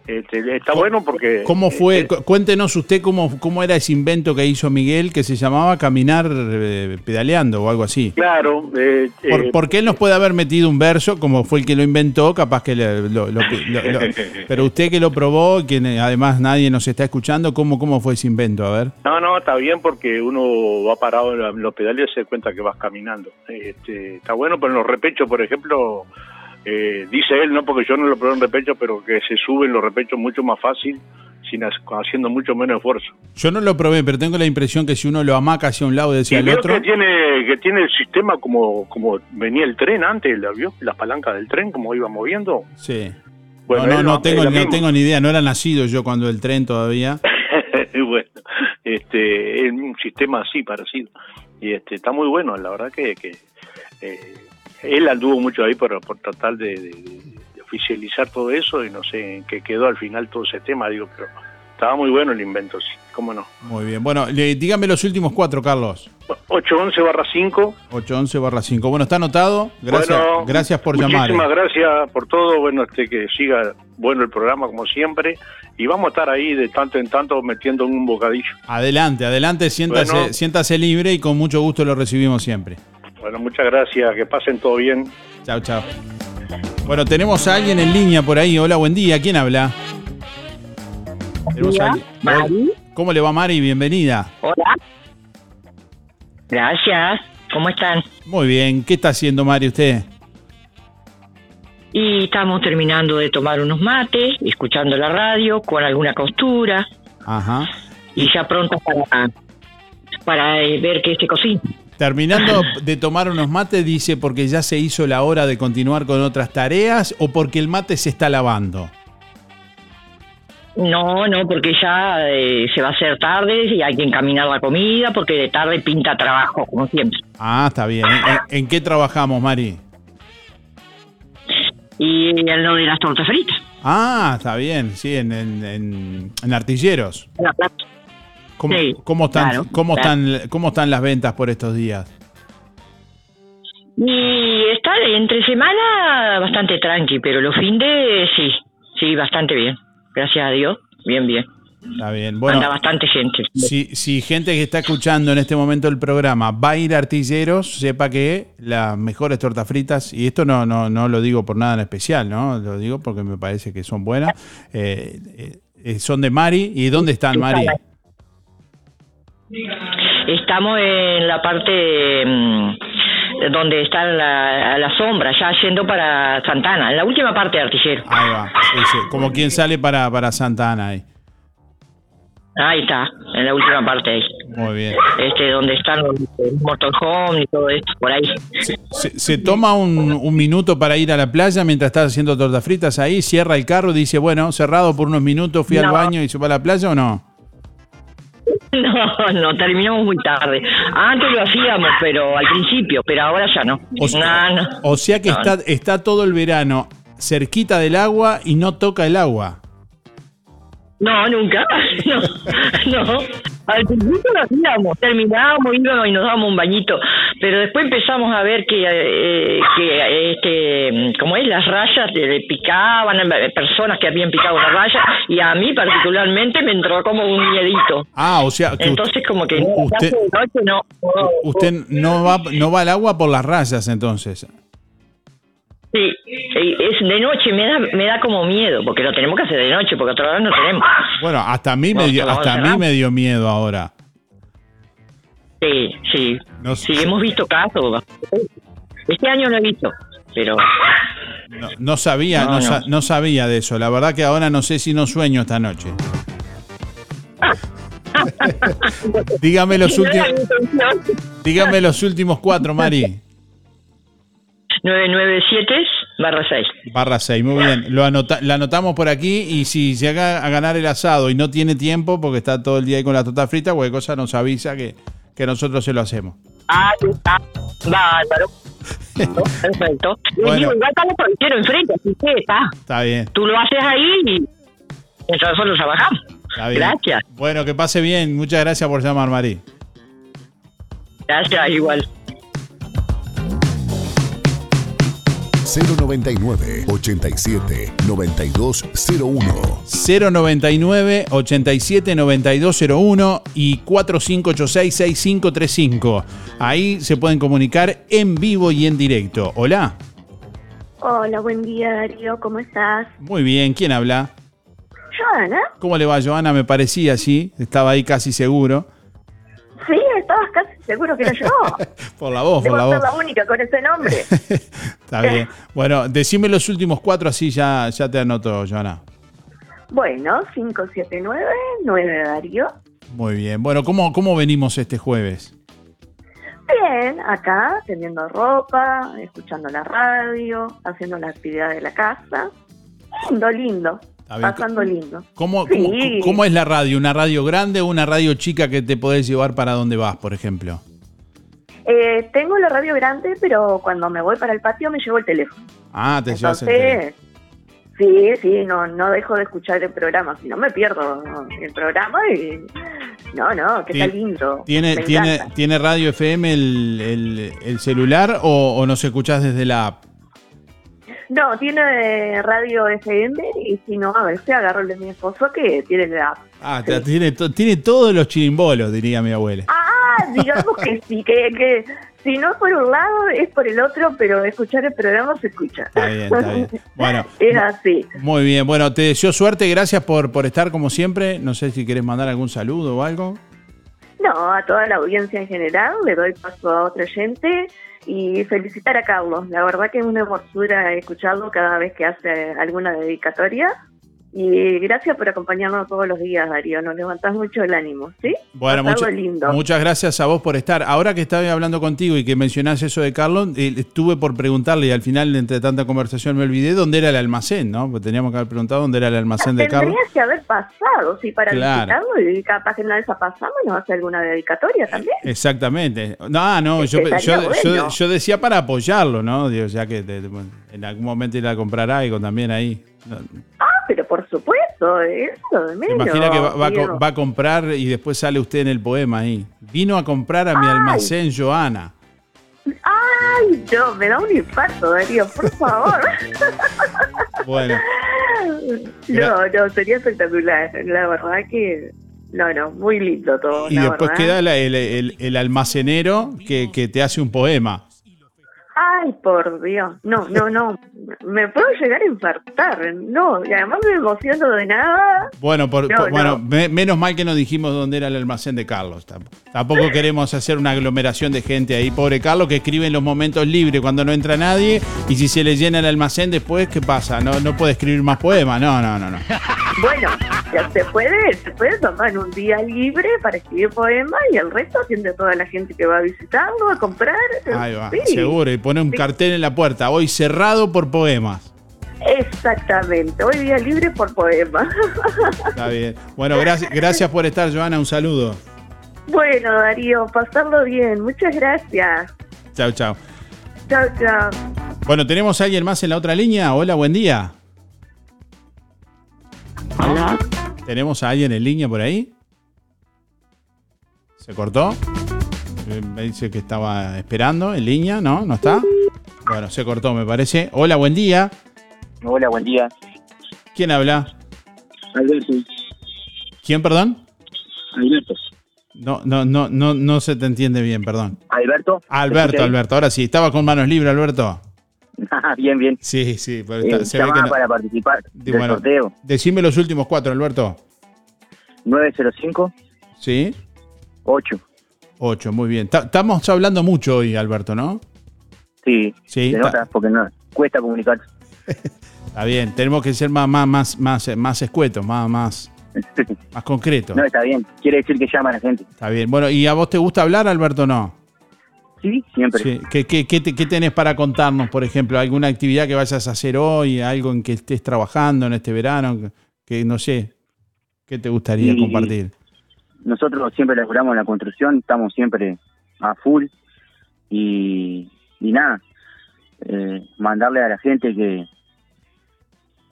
este, está bueno porque... ¿Cómo eh, fue? Cu- Cuéntenos usted cómo, cómo era ese invento que hizo Miguel que se llamaba caminar eh, pedaleando o algo así. Claro, eh, Por- eh, porque él nos puede haber metido un verso, como fue el que lo inventó, capaz que le- lo, lo- Pero usted que lo probó, que además nadie nos está escuchando, ¿cómo, cómo fue ese invento? A ver. No, no, está bien porque uno va parado en los pedales y se da cuenta que vas caminando. Este, está bueno, pero en los repechos, por ejemplo, eh, dice él, no porque yo no lo probé en repecho, pero que se suben los repechos mucho más fácil, sin ha- haciendo mucho menos esfuerzo. Yo no lo probé, pero tengo la impresión que si uno lo amaca hacia un lado y Y hacia el veo otro... que tiene, que tiene el sistema como, como venía el tren antes, ¿la vio? Las palancas del tren, como iba moviendo. Sí. Bueno, no, no, no tengo, no tengo ni idea, no era nacido yo cuando el tren todavía. Y bueno, este, es un sistema así parecido. Y este, está muy bueno, la verdad que, que eh, él anduvo mucho ahí por, por tratar de, de- de oficializar todo eso y no sé en qué quedó al final todo ese tema, digo, pero estaba muy bueno el invento, sí, cómo no. Muy bien. Bueno, le- dígame los últimos cuatro, Carlos. 811 barra 5. 811 barra 5. Bueno, está anotado. Gracias, Bueno, gracias por llamar. Muchísimas eh. gracias por todo, bueno, este que siga bueno el programa como siempre y vamos a estar ahí de tanto en tanto metiendo un bocadillo. Adelante, adelante, siéntase, Bueno. siéntase libre y con mucho gusto lo recibimos siempre. Bueno, muchas gracias, que pasen todo bien. Chao, chao. Bueno, tenemos a alguien en línea por ahí. Hola, buen día. ¿Quién habla? Tenemos a alguien- Hola. ¿Cómo le va, Mari? Bienvenida. Hola. Gracias. ¿Cómo están? Muy bien. ¿Qué está haciendo, Mari, usted? Y estamos terminando de tomar unos mates, escuchando la radio, con alguna costura, Ajá. y ya pronto para, para eh, ver qué se cocina. Terminando de tomar unos mates, dice porque ya se hizo la hora de continuar con otras tareas o porque el mate se está lavando. No, no, porque ya eh, se va a hacer tarde y hay que encaminar la comida, porque de tarde pinta trabajo, como siempre. Ah, está bien. ¿En, en- en qué trabajamos, Mari? Y en lo de las tortas fritas. Ah, está bien, sí, en, en, en- en artilleros. La plata. ¿Cómo, Sí, cómo están, claro, cómo, claro. están, ¿Cómo están las ventas por estos días? Y está entre semana bastante tranqui, pero los fin de sí, sí, bastante bien. Gracias a Dios, bien, bien. Está bien. Bueno, Anda bastante gente. si, si gente que está escuchando en este momento el programa va a ir a artilleros, sepa que las mejores tortas fritas, y esto no, no, no lo digo por nada en especial, ¿no? Lo digo porque me parece que son buenas, eh, eh, eh, son de Mari. ¿Y dónde están, Mari? Estamos en la parte mm, donde está la, la sombra, ya yendo para Santana, en la última parte de Artillero. Ahí va. Como quien sale para, para Santa Ana ahí. Ahí está, en la última parte ahí. Muy bien. Este, donde están los los motorhome y todo esto, por ahí. Se, se toma un, un minuto para ir a la playa mientras está haciendo tortas fritas ahí, cierra el carro y dice, bueno, cerrado por unos minutos, fui al baño y se va a la playa o no? No, no, terminamos muy tarde. Antes lo hacíamos, pero al principio, pero ahora ya no. O sea, No, no. o sea que No, está, está todo el verano cerquita del agua y no toca el agua. No, nunca. No, no. Al principio lo hacíamos, terminábamos, íbamos y nos dábamos un bañito, pero después empezamos a ver que, eh, que este, como es, las rayas le, le picaban, eh, personas que habían picado una raya, y a mí particularmente me entró como un miedito. Ah, o sea, que Entonces como que usted- no, no- usted no va, no va al agua por las rayas entonces. Sí, es de noche, me da, me da como miedo, porque lo tenemos que hacer de noche, porque otra vez no tenemos. Bueno, hasta a mí me No, dio, hasta a mí me dio miedo ahora. Sí, sí. Sí, hemos visto casos. Este año no he visto, pero No, no sabía, no, No, sa- no. no sabía de eso. La verdad que ahora no sé si no sueño esta noche. dígame los No últimos, dígame los últimos cuatro, Mari. 997 barra 6. Barra 6, muy bien. Lo anota, la anotamos por aquí y si llega a ganar el asado y no tiene tiempo porque está todo el día ahí con la tota frita, cualquier cosa nos avisa que, que nosotros se lo hacemos. Ah, está. Bárbaro. Perfecto. Y Bueno. digo, igual estamos por el enfrente, así que está. Está bien, Tú lo haces ahí y nosotros trabajamos. está bien. Gracias. Bueno, que pase bien. Muchas gracias por llamar, Mari. Gracias, igual. 099 87 9201. 099 87 9201 y 4586 6535. Ahí se pueden comunicar en vivo y en directo. Hola. Hola, buen día Darío, ¿cómo estás? Muy bien, ¿quién habla? Joana, ¿Cómo le va, Joana? Me parecía así, estaba ahí casi seguro. sí, estabas casi seguro que era yo. Por la voz, por Debo la ser voz. la única con ese nombre. Está bien. Bueno, decime los últimos cuatro, así ya, ya te anoto, Joana. Bueno, 579, 9 Darío. Muy bien. Bueno, ¿cómo, cómo venimos este jueves? Bien, acá, teniendo ropa, escuchando la radio, haciendo la actividad de la casa. Lindo, lindo. Pasando lindo. ¿Cómo, Sí. cómo, cómo es la radio? ¿Una radio grande o una radio chica que te podés llevar para donde vas, por ejemplo? Eh, tengo la radio grande, pero cuando me voy para el patio me llevo el teléfono. Ah, te llevas el teléfono. Sí, sí, no, no dejo de escuchar el programa, si no me pierdo el programa y... No, no, que está Ti- lindo. ¿Tiene, me tiene, encanta. ¿Tiene radio FM el, el- el celular o, o nos escuchás desde la app? No, tiene radio FM y si no, a veces agarro el de mi esposo que tiene la... Ah, te- tiene, to- tiene todos los chirimbolos, diría mi abuela. Ah, digamos que sí, que, que si no es por un lado es por el otro, pero escuchar el programa se escucha. Está bien, está bien. Bueno, Es así. muy bien. Bueno, te deseo suerte. Gracias por, por estar como siempre. No sé si querés mandar algún saludo o algo. No, a toda la audiencia en general, le doy paso a otro oyente y felicitar a Carlos. La verdad que es una hermosura escucharlo cada vez que hace alguna dedicatoria. Y gracias por acompañarnos todos los días, Darío. Nos levantás mucho el ánimo, ¿sí? Bueno, mucha- lindo. muchas gracias a vos por estar. Ahora que estaba hablando contigo y que mencionás eso de Carlos, eh, estuve por preguntarle y al final, entre tanta conversación, me olvidé dónde era el almacén, ¿no? Porque teníamos que haber preguntado dónde era el almacén de Carlos. Tendrías que haber pasado, sí, para Claro. visitarlo y capaz que una vez pasamos nos hace alguna dedicatoria también. Exactamente. No, no, yo, yo, yo- bueno. yo decía para apoyarlo, ¿no? Digo, ya que te- en algún momento ir a comprar algo también ahí. Ah, por supuesto, eso de menos. Imagina que va, va a va comprar y después sale usted en el poema ahí. Vino a comprar a mi almacén, Joana. Ay, no, me da un infarto, Darío, por favor. Bueno, no, no, sería espectacular. La verdad que, no, no, muy lindo todo. y después verdad. queda la- el, el- el almacenero que, que te hace un poema. Ay, por Dios. No, no, no. Me puedo llegar a infartar. No, y además me emociono de nada. Bueno, por, No, por- no. bueno me- menos mal que no dijimos dónde era el almacén de Carlos. Tamp- Tampoco queremos hacer una aglomeración de gente ahí. Pobre Carlos que escribe en los momentos libres cuando no entra nadie. Y si se le llena el almacén después, ¿qué pasa? No, no puede escribir más poemas. No, no, no, no. Bueno, ya se puede, se puede tomar un día libre para escribir poemas y el resto atiende a toda la gente que va a visitarlo, a comprar. Ahí va, Sí. seguro. Y pone un Sí. cartel en la puerta. Hoy cerrado por poemas. Exactamente, hoy día libre por poema. Está bien. Bueno, gracias, gracias por estar, Joana. Un saludo. bueno, Darío, pasarlo bien. Muchas gracias. Chao, chao. Chao, chao. Bueno, ¿tenemos a alguien más en la otra línea? Hola, buen día. Hola. ¿Tenemos a alguien en línea por ahí? ¿Se cortó? Eh, Me dice que estaba esperando en línea, ¿no? ¿No está? Bueno, se cortó, me parece. Hola, buen día. Hola, buen día. ¿Quién habla? Alberto. ¿Quién, perdón? Alberto. No, no, no, no, no se te entiende bien, perdón. Alberto. Alberto. Alberto. Ahora sí, estaba con manos libres, Alberto. bien, bien. Sí, sí, pero Eh, está- se ve que no- para participar del Bueno, sorteo. Decime los últimos cuatro, Alberto. 905 ¿Sí? 8. Ocho, muy bien. Ta- Estamos hablando mucho hoy, Alberto, ¿no? Sí. Sí, Se está- nota porque no cuesta comunicar. Está bien, tenemos que ser más, más, más, más, más escuetos, más, más, más concretos. No, está bien. Quiere decir que llama a la gente. Está bien. Bueno, ¿y a vos te gusta hablar, Alberto, o no? Sí, siempre. Sí. ¿Qué, qué, qué, te- qué tenés para contarnos, por ejemplo? ¿Alguna actividad que vayas a hacer hoy? ¿Algo en que estés trabajando en este verano? Que, que no sé. ¿Qué te gustaría Sí. compartir? Nosotros siempre laburamos en la construcción, estamos siempre a full y, y nada, eh, mandarle a la gente que,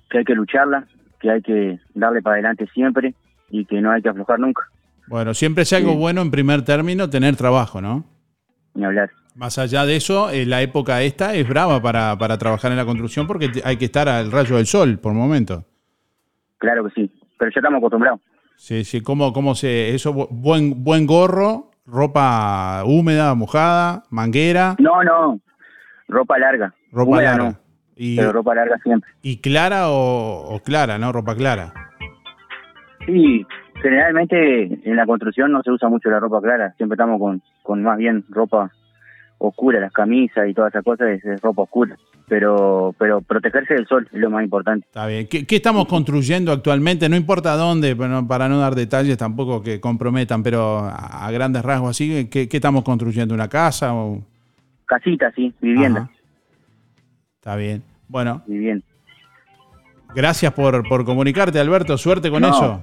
que hay que lucharla, que hay que darle para adelante siempre y que no hay que aflojar nunca, Bueno, siempre es algo Sí. bueno en primer término tener trabajo, ¿no? ni hablar. Más allá de eso, eh, la época esta es brava para, para trabajar en la construcción porque hay que estar al rayo del sol por momento. Claro que sí, pero ya estamos acostumbrados. Sí, sí, ¿cómo, cómo se...? Eso, bu- buen, buen gorro, ropa húmeda, mojada, manguera, No, no, ropa larga. ropa Húmeda larga. no, Y, pero ropa larga siempre. y clara o, o clara, ¿no? Ropa clara. Sí, generalmente en la construcción no se usa mucho la ropa clara, siempre estamos con, con más bien ropa oscura, las camisas y todas esas cosas es, es ropa oscura. Pero, pero protegerse del sol es lo más importante. Está bien. ¿Qué, qué estamos construyendo actualmente? No importa dónde, pero para no dar detalles tampoco que comprometan, pero a, a grandes rasgos así, ¿qué, qué estamos construyendo? ¿Una casa? O... Casita, sí, vivienda. Ajá. Está bien. Bueno, Vivienda. gracias por, por comunicarte, Alberto. Suerte con No, eso.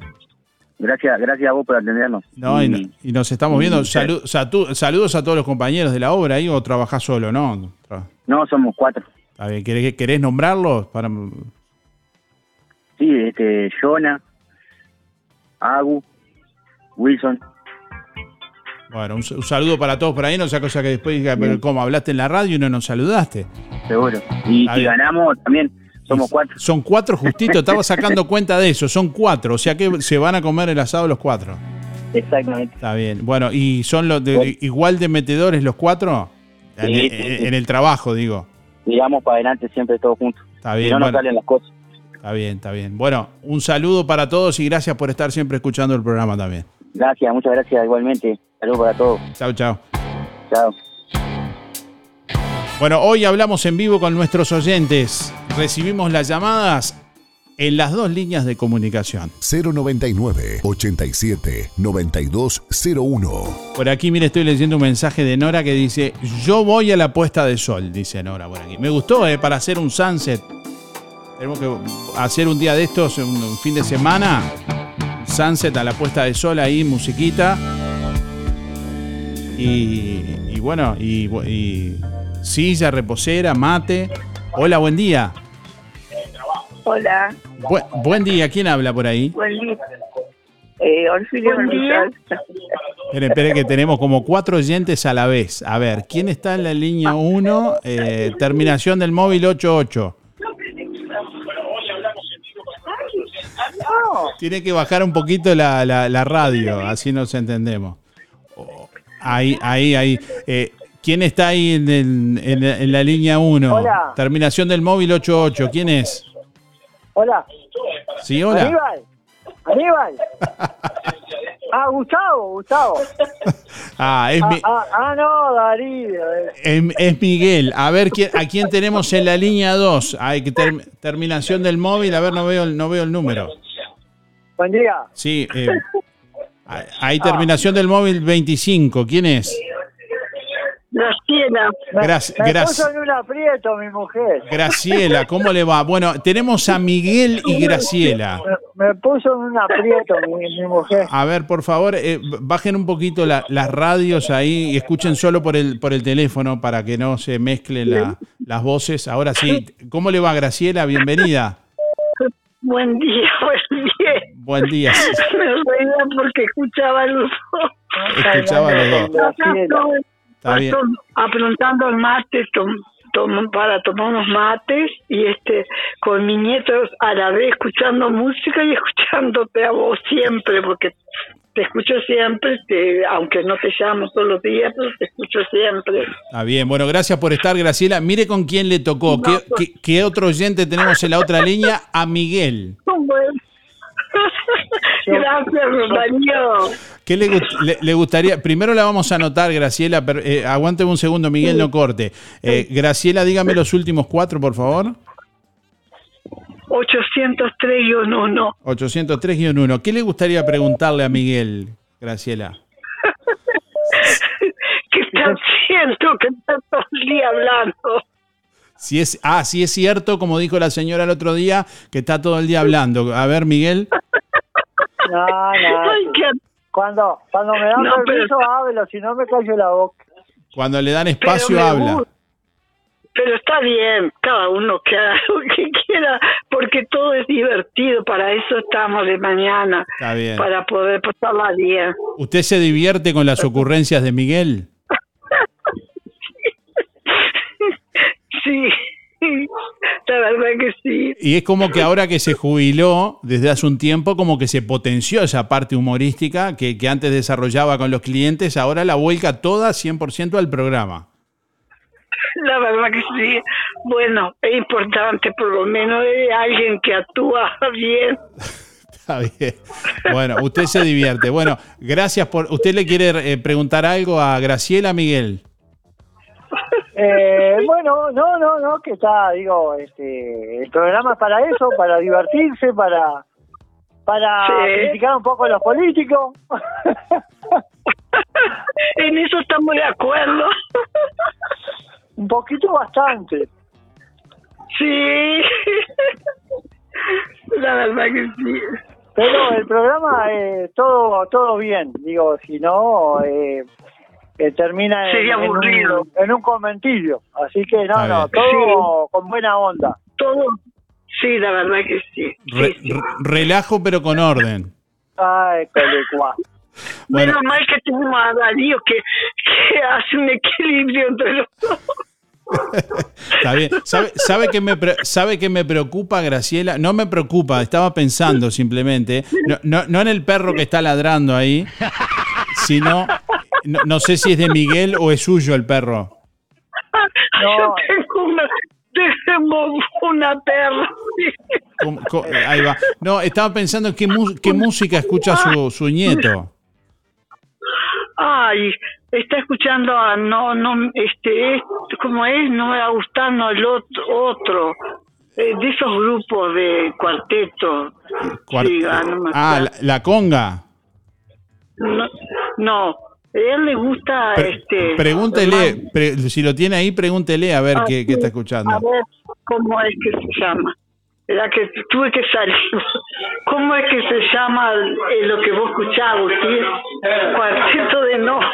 Gracias, gracias a vos por atendernos. No, y, no- y nos estamos viendo. y- Salu- satu- saludos a todos los compañeros de la obra ahí o trabajás solo, ¿no? No, somos cuatro. Está bien. ¿Querés, querés nombrarlos? Para... Sí, este, Jonah, Agu, Wilson. Bueno, un, un saludo para todos por ahí, no sea cosa que después diga, pero ¿cómo? Hablaste en la radio y no nos saludaste. Seguro. Y si ganamos también, somos cuatro. Son cuatro justito, estaba sacando cuenta de eso, son cuatro, o sea que se van a comer el asado los cuatro. Exactamente. Está bien. Bueno, ¿y son los de, igual de metedores los cuatro? En, Sí, en- sí, sí. en el trabajo, digo. Y vamos para adelante siempre todos juntos. Está Si bien, no nos bueno. salen las cosas. Está bien, está bien. Bueno, un saludo para todos y gracias por estar siempre escuchando el programa también. Gracias, muchas gracias igualmente. Saludos para todos. Chao, chao. Chao. Bueno, hoy hablamos en vivo con nuestros oyentes. Recibimos las llamadas en las dos líneas de comunicación. 099 87 9201. Por aquí, mire, estoy leyendo un mensaje de Nora que dice, yo voy a la puesta de sol, dice Nora por aquí. Me gustó, ¿eh? Para hacer un sunset. Tenemos que hacer un día de estos, un, fin de semana. Sunset a la puesta de sol ahí, musiquita. Y, y bueno, y, y silla, reposera, mate. Hola, buen día. Hola, Bu- buen día, ¿quién habla por ahí? buen día. Eh, Orfilio Buen día. Esperen, esperen que tenemos como cuatro oyentes a la vez. A ver, ¿quién está en la línea 1? terminación del móvil 88. Tiene que bajar un poquito la, la- la radio, así nos entendemos. Oh, Ahí, ahí, ahí. Eh, ¿Quién está ahí en, el- en la- en la línea 1? Hola. Terminación del móvil 88. ¿Quién es? Hola. Sí, hola. Aníbal. Aníbal. Ah, Gustavo, Gustavo. Ah, es, Ah, mi- ah, ah, no, Darío. eh. es, es Miguel. A ver, ¿quién- ¿a quién tenemos en la línea 2? Hay que ter- terminación del móvil. A ver, no veo, el- no veo el número. Buen día. Sí, eh, hay terminación del móvil 25. ¿Quién es? Graciela. Me, Graci- me en un aprieto mi mujer. Graciela, ¿cómo le va? Bueno, tenemos a Miguel y Graciela. Me, me puso en un aprieto mi, mi mujer. A ver, por favor, eh, bajen un poquito la- las radios ahí y escuchen solo por el, por el teléfono para que no se mezclen la- las voces. Ahora sí, ¿cómo le va Graciela? Bienvenida. Buen día, buen día. Buen día. Me reía porque escuchaba a los dos. Escuchaba a los dos. Está bien. aprontando el mate tom- tom- para tomar unos mates y este con mis nietos a la vez escuchando música y escuchándote a vos siempre porque te escucho siempre, te, aunque no te llamo todos los días, pero te escucho siempre. Está bien, bueno, gracias por estar, Graciela. Mire con quién le tocó. ¿Qué, qué- qué otro oyente tenemos en la otra línea? A Miguel. Bueno. Gracias, Darío. ¿Qué le, le- le gustaría? Primero la vamos a anotar, Graciela. Pero, eh, aguánteme un segundo, Miguel, no corte. Eh, Graciela, dígame los últimos cuatro, por favor. 803 y un uno. 803-1. ¿Qué le gustaría preguntarle a Miguel, Graciela? que está haciendo que está todo el día hablando. Si es, ah, sí es cierto, como dijo la señora el otro día, que está todo el día hablando. A ver, Miguel. No, no. Cuando, cuando me dan No, pero- permiso, hablo, si no me callo la boca. Cuando le dan espacio, Pero habla. gusta. Pero está bien, cada uno que haga lo que quiera, porque todo es divertido, para eso estamos de mañana, Está bien. para poder pasarla bien. ¿Usted se divierte con las ocurrencias de Miguel? Sí, la verdad que sí. Y es como que ahora que se jubiló, desde hace un tiempo, como que se potenció esa parte humorística que, que antes desarrollaba con los clientes, ahora la vuelca toda 100% al programa. La verdad que sí. Bueno, es importante por lo menos de alguien que actúa bien. Está bien. Bueno, usted se divierte. Bueno, gracias por... ¿Usted le quiere eh, preguntar algo a Graciela Miguel? Eh, bueno, no, no, no, que está, digo, este, el programa es para eso, para divertirse, para para Sí. criticar un poco a los políticos. En eso estamos de acuerdo. un poquito bastante. Sí. La verdad que sí. Pero el programa, eh, todo todo bien, digo, si no, eh, eh, termina en, Sería en aburrido. un, en un conventillo. Así que no, Está no, bien. todo con buena onda. Todo, sí, la verdad que sí. Re- re- relajo pero con orden. Ay, colecua. Bueno. Menos mal que tenemos a Darío que, que hace un equilibrio entre los dos. Está bien. ¿Sabe, sabe, qué me, ¿Sabe qué me preocupa, Graciela? No me preocupa, estaba pensando simplemente. No, no, no en el perro que está ladrando ahí, sino. No, no sé si es de Miguel o es suyo el perro. Yo tengo una, tengo una perra. ¿Cómo- cómo- Ahí va. No, estaba pensando en qué, mu- qué música escucha su, su nieto. Ay, está escuchando a no, no, este, es, como es, no me va gustando el otro, otro eh, de esos grupos de cuarteto. Cuar- Sí, ah, no me ah, la, la conga. No, no, él le gusta, este. Pregúntele, pre- si lo tiene ahí, pregúntele a ver Ah, qué, qué está escuchando. A ver, ¿cómo es que se llama? Era que tuve que salir. ¿Cómo es que se llama eh, lo que vos escuchás, Agustín? Cuarteto de Nos.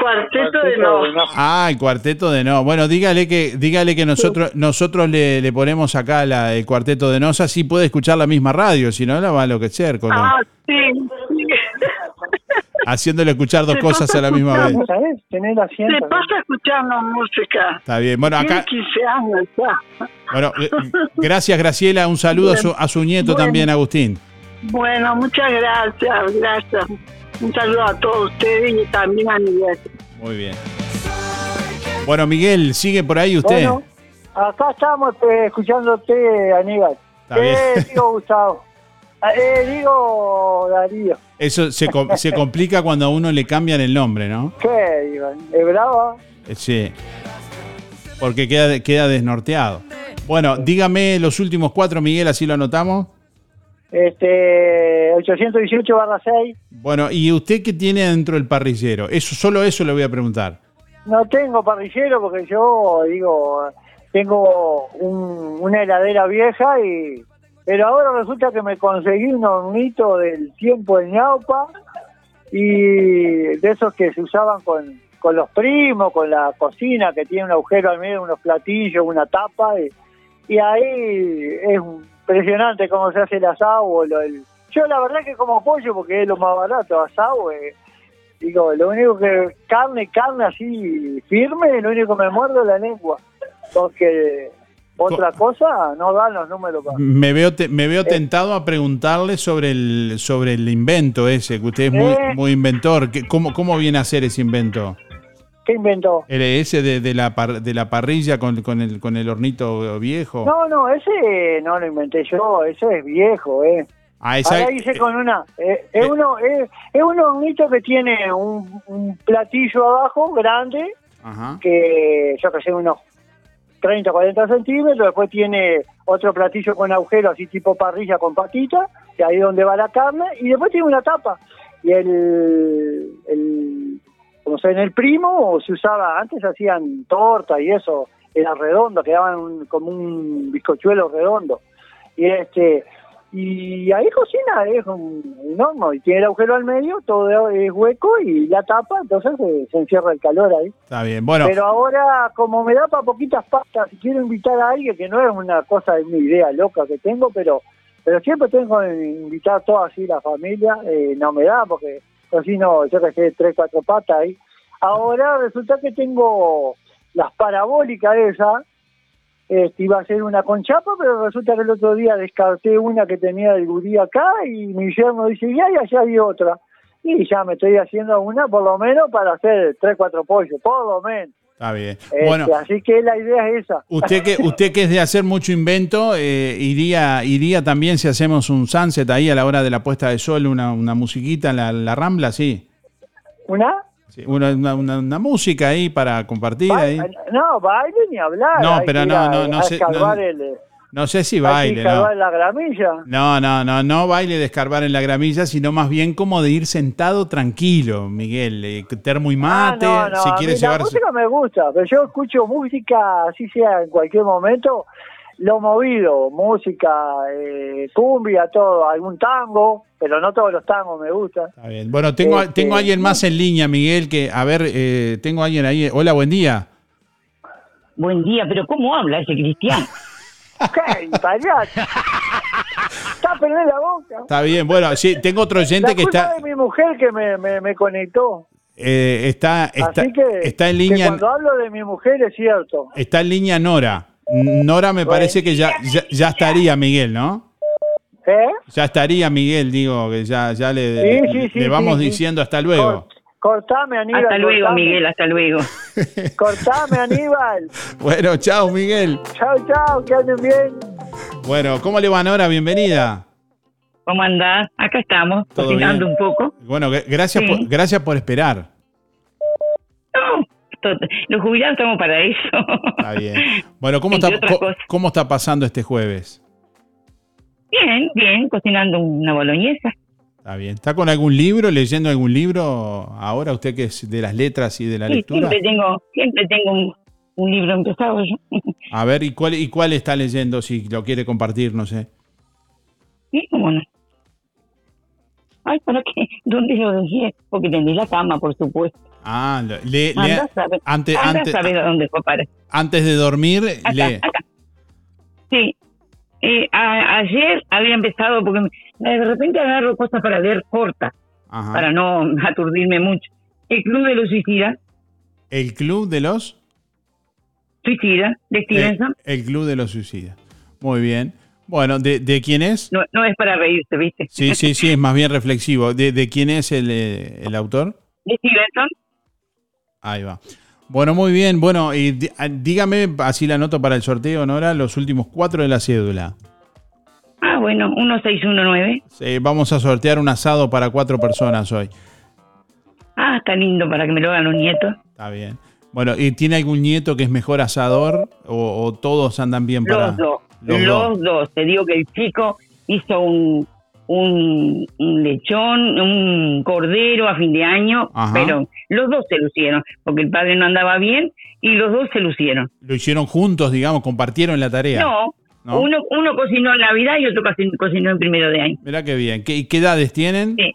Cuarteto de Nos. Ah, el cuarteto de no. Bueno, dígale que, dígale que nosotros, nosotros le, le ponemos acá la- el cuarteto de nos, así puede escuchar la misma radio, si no la va a enloquecer con Ah, sí. haciéndole escuchar dos Se cosas a la misma vez. ¿Sabes? Tener asiento. Se pasa escuchando música. Está bien. Bueno, acá, Tiene 15 años ya. bueno, eh, gracias Graciela, un saludo a su, a su nieto Bueno. también, Agustín. Bueno, muchas gracias, gracias. Un saludo a todos ustedes y también a Miguel. Muy bien. Bueno, Miguel, sigue por ahí usted. Bueno, acá estamos eh, escuchándote, Aníbal. Está bien. Eh, digo Gustavo. Ah, Eh, digo Darío. Eso se, com- se complica cuando a uno le cambian el nombre, ¿no? ¿Qué, Iván? ¿Es brava? Eh, Sí. Porque queda, queda desnorteado. Bueno, dígame los últimos cuatro, Miguel, así lo anotamos. Este, 818 barra 6. Bueno, ¿y usted qué tiene dentro del parrillero? Eso, solo eso le voy a preguntar. No tengo parrillero porque yo, digo, tengo un- una heladera vieja y... Pero ahora resulta que me conseguí un hornito del tiempo de ñaupa y de esos que se usaban con, con los primos, con la cocina, que tiene un agujero al medio, unos platillos, una tapa. Y, ahí es impresionante cómo se hace el asado. lo- el- Yo la verdad que como pollo porque es lo más barato, asado. eh, digo, lo único que carne, carne así firme, lo único que me muerdo es la lengua. Porque otra cosa no dan los números. para- Me veo, te- me Eh. veo tentado a preguntarle sobre el, sobre el invento ese, que usted es muy, Eh. muy inventor. ¿Qué- ¿Cómo, ¿Cómo viene a ser ese invento? ¿Qué inventó? El ese de, de la, par- de la parrilla con, con, el, con el hornito viejo. No, no, ese no lo inventé yo, ese es viejo, eh. Ah, esa- Ahora hice con una, eh, es uno, es, es un hornito que tiene un, un platillo abajo grande, Ajá. que yo que sé, unos 30, 40 centímetros, después tiene otro platillo con agujero así tipo parrilla con patita, que ahí es donde va la carne, y después tiene una tapa. Y el, el como se en el primo, se usaba, antes hacían torta y eso, era redondo, quedaban un- como un bizcochuelo redondo. Y este y ahí cocina, es un, horno, y tiene el agujero al medio, todo es hueco y la tapa, entonces se, se encierra el calor ahí. Está bien. Bueno, Pero ahora, como me da para poquitas pastas, quiero invitar a alguien, que no es una cosa de mi idea loca que tengo, pero pero siempre tengo que invitar a toda así la familia, eh, no me da porque cocino, yo que sé, tres, cuatro patas ahí. Ahora resulta que tengo las parabólicas esas, este, iba a ser una con chapa, pero resulta que el otro día descarté una que tenía el gurí acá y mi yerno dice, ya, ya, ya hay otra. Y ya me estoy haciendo una por lo menos para hacer tres, cuatro pollos, por lo menos. está bien. Este, Bueno, así que la idea es esa. usted que, usted que es de hacer mucho invento, eh, iría, iría también si hacemos un sunset ahí a la hora de la puesta de sol, una, una musiquita en la, la rambla, sí. ¿Una? Sí, una, una, una- música ahí para compartir ahí. No, baile ni hablar. No, hay pero no, a- no, no sé, no- el- No sé si baile, no. escarbar la gramilla. No, no, no, no baile de escarbar en la gramilla, sino más bien como de ir sentado tranquilo, Miguel. eh, termo y mate, Ah, no, no, si a quiere mí La llevar. música me gusta, pero yo escucho música, así sea en cualquier momento, lo movido, música, eh, cumbia, todo, algún tango, pero no todos los tangos me gustan. Está bien. Bueno, tengo, Este, tengo a alguien más en línea, Miguel, que, a ver, eh, tengo a alguien ahí. Hola, buen día. Buen día, pero ¿cómo habla ese cristiano? ¿Qué? Payaso. Está perdiendo la boca. Está bien, bueno, sí, tengo otro oyente La que culpa está, de mi mujer que me, me, me conectó. eh, está, está, Así que, está en que línea, cuando hablo de mi mujer es cierto. está en línea Nora. Nora me parece que ya, ya, ya estaría, Miguel, ¿no? ¿Eh? Ya estaría, Miguel, digo, que ya, ya le, Sí, le- sí, sí, le vamos sí, sí. diciendo hasta luego. Cortame, Aníbal. Hasta luego, cortame. Miguel, hasta luego. Cortame, Aníbal. Bueno, chao, Miguel. Chao, chao, que anden bien. Bueno, ¿cómo le va, Nora? Bienvenida. ¿Cómo andás? Acá estamos, cocinando bien. un poco. Bueno, gra- gracias, Sí. por, gracias por esperar. Los jubilados estamos para eso. Está bien. Bueno, ¿cómo está, otras co- cosas. ¿cómo está pasando este jueves? Bien, bien, cocinando una boloñesa. Está bien. ¿Está con algún libro, leyendo algún libro ahora, usted que es de las letras y de la Sí, lectura? siempre tengo, siempre tengo un, un libro empezado yo. A ver, ¿y cuál, ¿y cuál está leyendo? Si lo quiere compartir, no sé. Sí, cómo no. Ay, ¿para qué? ¿Dónde lo dejé? Porque tendí la cama, por supuesto. Ah, le- le- a saber, antes, a antes, saber a dónde fue para. antes de dormir, Acá, lee. acá. Sí. Eh, a- ayer había empezado, porque de repente agarro cosas para leer cortas, para no aturdirme mucho. El Club de los Suicidas, El Club de los... Suicidas, de Stevenson. el Club de los Suicidas. Muy bien. Bueno, ¿de, de quién es? No, no es para reírse, ¿viste? Sí, sí, sí, es más bien reflexivo. ¿De, de quién es el, eh, el autor? De Stevenson. Ahí va. Bueno, muy bien. Bueno, y ah, dígame, así la anoto para el sorteo, Nora, los últimos cuatro de la cédula. Ah, bueno, 1619. Sí, vamos a sortear un asado para cuatro personas hoy. Ah, está lindo para que me lo hagan los nietos. Está bien. Bueno, ¿y tiene algún nieto que es mejor asador o, o todos andan bien para Los dos. Los Los, dos. dos. Te digo que el chico hizo un, un, un lechón, un cordero a fin de año, Ajá. pero los dos se lucieron, porque el padre no andaba bien y los dos se lucieron. Lo hicieron juntos, digamos, compartieron la tarea. No, ¿No? Uno, uno cocinó en Navidad y otro cocinó en primero de año. Mirá qué bien. ¿Qué, y qué edades tienen? Sí.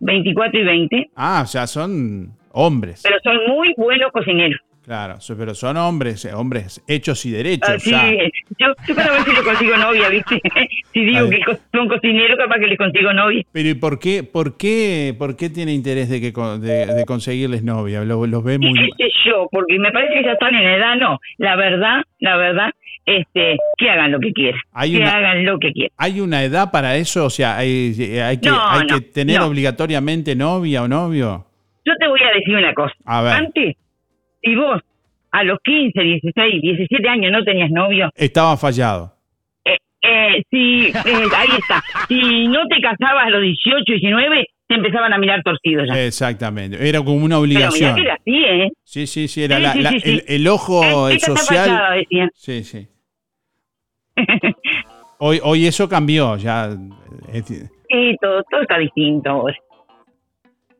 24 y 20, Ah, o sea, son hombres. pero son muy buenos cocineros. Claro, pero son hombres, eh, hombres hechos y derechos. Ah, sí, ya. yo, yo para ver si le consigo novia, ¿viste? si digo que son cocineros, capaz que les consigo novia. Pero ¿y por qué, por qué, por qué tiene interés de que de, de conseguirles novia? Lo- Los ve muy ¿Qué sé yo? Porque me parece que ya están en edad, no. La verdad, la verdad, este, que hagan lo que quieran. Hay que una- hagan lo que quieran. ¿Hay una edad para eso? O sea, ¿hay, hay que, No, hay no, que tener no. obligatoriamente novia o novio? Yo te voy a decir una cosa. A ver. Antes, si vos a los 15, 16, 17 años no tenías novio, Estaba fallado. eh, eh, si, eh, ahí está. Si no te casabas a los 18, 19, te empezaban a mirar torcido ya. Exactamente. Era como una Pero mirá obligación. que era así, ¿eh? Sí, sí, sí. Era Sí, la- sí, la- sí, sí. El, el ojo está social. decían. Sí, sí. Hoy, hoy eso cambió. Ya. eh, Sí, todo, todo está distinto ahora.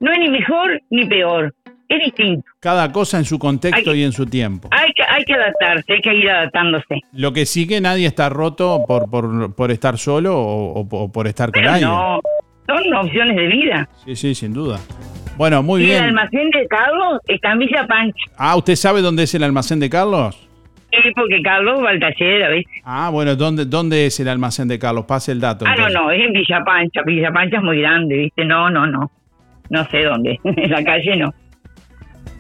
No es ni mejor ni peor, es distinto. Cada cosa en su contexto Hay- y en su tiempo. Hay que, hay que adaptarse, hay que ir adaptándose. Lo que sí que nadie está roto por, por, por estar solo o, o- o por estar con Pero alguien. no, son opciones de vida. Sí, sí, sin duda. Bueno, muy y el bien. almacén de Carlos está en Villa Pancha. Ah, ¿usted sabe dónde es el almacén de Carlos? Sí, porque Carlos va al taller a veces. Ah, bueno, ¿dónde, dónde es el almacén de Carlos? Pase el dato. Ah, no, no, es en Villa Pancha. Villa Pancha es muy grande, ¿viste? No, no, no. No sé dónde. en la calle no.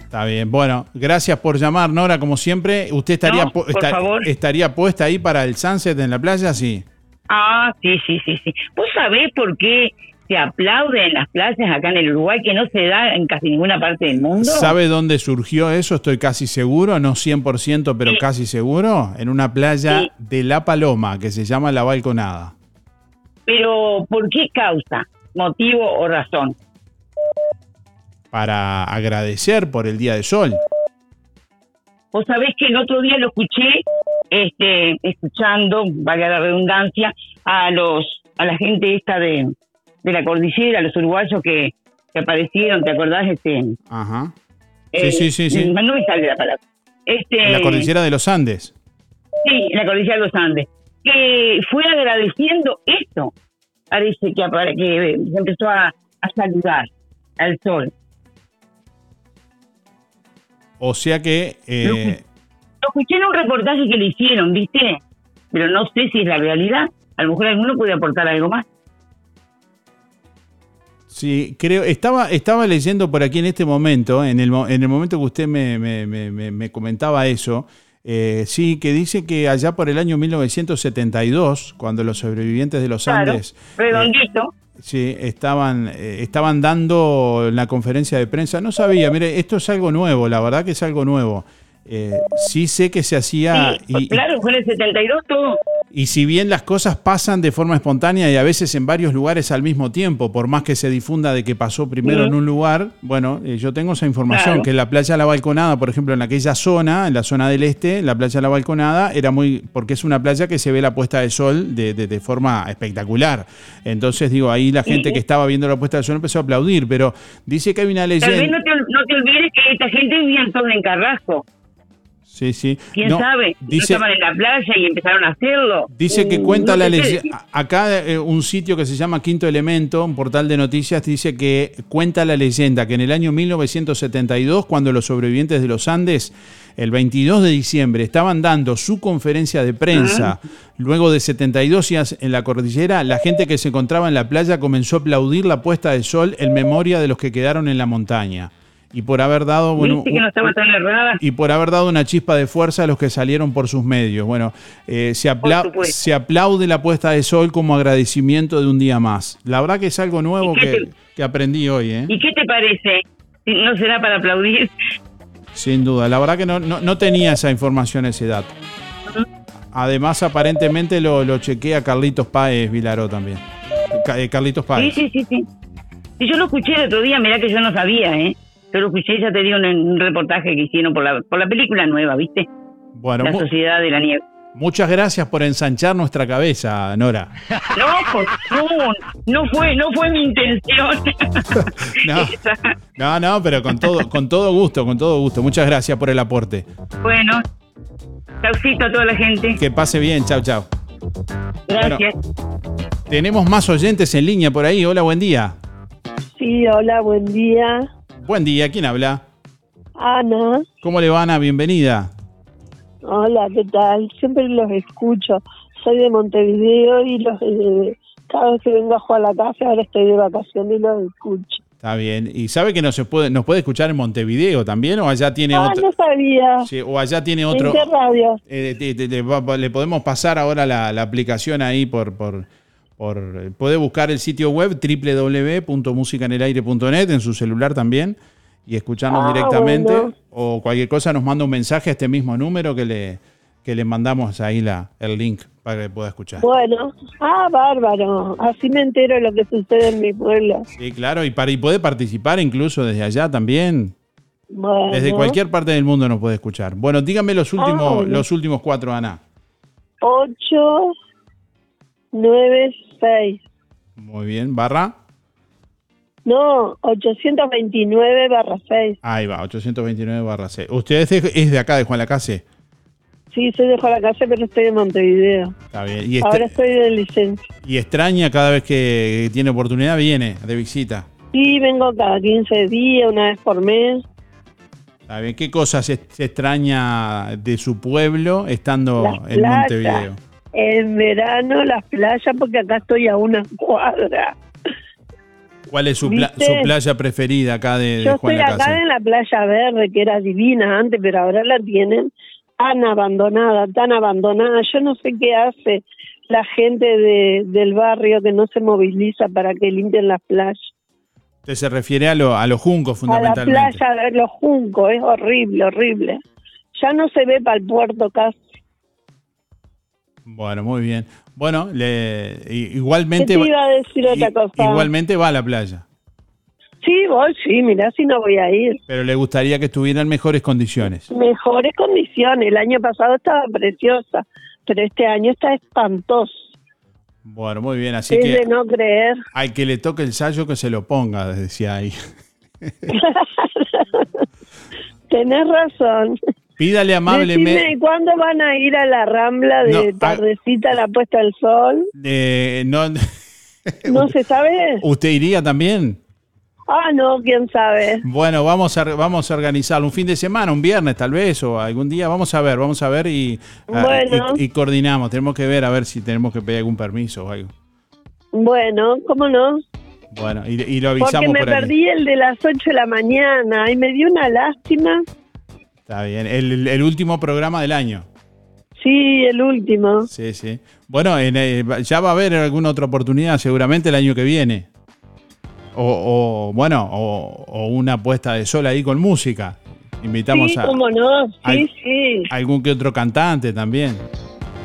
Está bien. Bueno, gracias por llamar, Nora, como siempre. ¿Usted estaría, No, por esta- favor. estaría puesta ahí para el sunset en la playa? Sí. Ah, sí, sí, sí, sí. ¿Vos sabés por qué se aplaude en las playas acá en el Uruguay que no se da en casi ninguna parte del mundo? ¿Sabe dónde surgió eso? Estoy casi seguro, no 100%, pero casi seguro. En una playa Sí. de La Paloma, que se llama La Balconada. Pero, ¿por qué causa? ¿Motivo o razón? Para agradecer por el Día de Sol. Vos sabés que el otro día lo escuché, este, escuchando, valga la redundancia, a los, a la gente esta de, de la cordillera, los uruguayos que, que aparecieron, ¿te acordás? Este, Ajá. eh, sí, sí, sí. No me sale la palabra. Este, la cordillera de los Andes. Sí, la cordillera de los Andes. Que fue agradeciendo esto. Parece que, que se empezó a, a saludar al sol. O sea que... eh, Lo escuché en un reportaje que le hicieron, ¿viste? Pero no sé si es la realidad. A lo mejor alguno puede aportar algo más. Sí, creo, estaba, estaba leyendo por aquí en este momento, en el, en el momento que usted me, me- me- me- me comentaba eso, eh, sí, que dice que allá por el año 1972, cuando los sobrevivientes de los Claro, Andes redondito. Sí, estaban, eh, estaban dando la conferencia de prensa, no sabía, mire, esto es algo nuevo, la verdad que es algo nuevo. Eh, sí sé que se hacía Sí, y, claro, fue en el 72 todo. y si bien las cosas pasan de forma espontánea y a veces en varios lugares al mismo tiempo, por más que se difunda de que pasó primero en un lugar, bueno, eh, yo tengo esa información, Claro. que la playa La Balconada, por ejemplo, en aquella zona, en la zona del este, la playa La Balconada era muy, porque es una playa que se ve la puesta de sol de, de- de forma espectacular. Entonces, digo, ahí la gente Sí. que estaba viendo la puesta de sol empezó a aplaudir, pero dice que hay una Tal vez leyenda... no te, no te olvides que esta gente vivía en todo en Carrasco. Sí, sí. ¿Quién No, sabe? No Dice, estaban en la playa y empezaron a hacerlo. Dice que Uh, cuenta no la leyenda. Acá eh, un sitio que se llama Quinto Elemento, un portal de noticias, dice que cuenta la leyenda que en el año 1972, cuando los sobrevivientes de los Andes, el 22 de diciembre, estaban dando su conferencia de prensa, luego de 72 días en la cordillera, la gente que se encontraba en la playa comenzó a aplaudir la puesta de sol en memoria de los que quedaron en la montaña. Y por haber dado, bueno, no y por haber dado una chispa de fuerza a los que salieron por sus medios. Bueno, eh, se, apla- aplaude la puesta de sol como agradecimiento de un día más. La verdad que es algo nuevo ¿Y qué que, te- que aprendí hoy, ¿eh? ¿Y qué te parece? ¿No será para aplaudir? sin duda. La verdad que no, no, no tenía esa información, ese dato. Además, aparentemente lo, lo chequea Carlitos Páez Vilaró también. Eh, Carlitos Sí, Páez. sí, sí, sí. Sí, yo lo escuché el otro día, mirá que yo no sabía, ¿eh? Yo lo escuché, ya te digo, en un reportaje que hicieron por la, por la película nueva, ¿viste? Bueno, la Sociedad de la Nieve. muchas gracias por ensanchar nuestra cabeza, Nora. No, pues, no, no fue, no fue mi intención. No. No, no, pero con todo, con todo gusto, con todo gusto. Muchas gracias por el aporte. bueno, chaucito a toda la gente. Que pase bien, chao, chao. Gracias. Tenemos más oyentes en línea por ahí. Hola, buen día. Sí, hola, buen día. Buen día, ¿quién habla? Ana, ¿Cómo le va, Ana? Bienvenida. hola, ¿qué tal? Siempre los escucho. Soy de Montevideo y los eh, cada vez que vengo a jugar a la casa, ahora estoy de vacaciones y los escucho. Está bien. ¿Y sabe que no se puede, nos puede escuchar en Montevideo también? ¿O allá tiene Ah, otro? no sabía. Sí, o allá tiene otro. ¿En qué radio? Eh, te- te- te- va- va- le podemos pasar ahora la, la aplicación ahí por, por, por- Puede buscar el sitio web www.musicanelaire.net en su celular también y escucharnos Ah, directamente. bueno. O cualquier cosa nos manda un mensaje a este mismo número que le, que le mandamos ahí la, el link para que pueda escuchar. Bueno, ah, bárbaro. Así me entero lo que sucede en mi pueblo. Sí, claro, y, para, y puede participar incluso desde allá también. Bueno. Desde cualquier parte del mundo nos puede escuchar. Bueno, dígame los últimos, Ah, bueno. los últimos cuatro, Ana. 8, 9, 6. Muy bien, barra. No, 829 barra 6. Ahí va, 829 barra C. ¿Usted es de, acá, de Juan Lacase? Sí, soy de la casa, pero estoy de Montevideo. Está bien. Y, estra- Ahora estoy de licencia. y extraña cada vez que tiene oportunidad, viene de visita. Sí, vengo cada 15 días, una vez por mes. Está bien. ¿Qué cosas se, se extraña de su pueblo estando Las en. Montevideo? En verano las playas, porque acá estoy a una cuadra. ¿Cuál es su, pla- su playa preferida acá de, de Yo Juan estoy acá en la playa verde, que era divina antes, pero ahora la tienen tan abandonada, tan abandonada. Yo no sé qué hace la gente de, del barrio que no se moviliza para que limpien las playas. Usted se refiere a, lo- a los juncos A la fundamentalmente. playa de los juncos, es horrible, horrible. Ya no se ve para el puerto casi. Bueno, muy bien. Bueno, le, igualmente, ¿Qué te iba a decir otra i- cosa? igualmente va a la playa, Sí, voy, sí, mirá si no voy a ir. pero le gustaría que estuviera en mejores condiciones. Mejores condiciones. El año pasado estaba preciosa, pero este año está espantoso. Bueno, muy bien, así es que de no creer. al que le toque el sallo que se lo ponga, decía ahí. Tenés razón. Pídale amablemente. Decime, ¿cuándo van a ir a la Rambla de No, ah- tardecita a la puesta del sol? eh, no, ¿No se sabe? ¿Usted iría también? Ah, no, quién sabe. Bueno, vamos a, vamos a organizarlo un fin de semana, un viernes tal vez, o algún día. Vamos a ver, vamos a ver y, ah, Bueno. y, y coordinamos. Tenemos que ver a ver si tenemos que pedir algún permiso o algo. Bueno, ¿cómo no? Bueno, y, y lo Porque avisamos me por perdí el de las 8 de la mañana y me dio una lástima. Está bien. El, el último programa del año. Sí, el último. Sí, sí. Bueno, en, eh, ya va a haber alguna otra oportunidad seguramente el año que viene. O, o, bueno, o, o una puesta de sol ahí con música. Invitamos sí, a cómo no, sí, sí. algún que otro cantante también.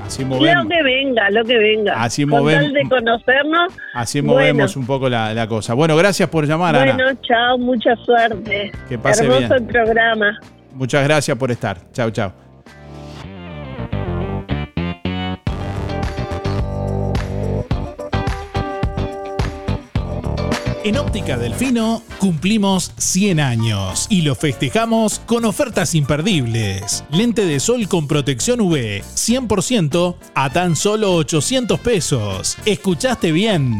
Así Lo movemos, que venga, lo que venga. Así Con movem- tal de conocernos. así bueno. movemos un poco la, la cosa. Bueno, gracias por llamar, Bueno, Ana. chao, mucha suerte. Que pase Hermoso bien. el programa. Muchas gracias por estar. Chao, chao. En Óptica Delfino cumplimos 100 años y lo festejamos con ofertas imperdibles. Lente de sol con protección UV 100% a tan solo 800 pesos. ¿Escuchaste bien?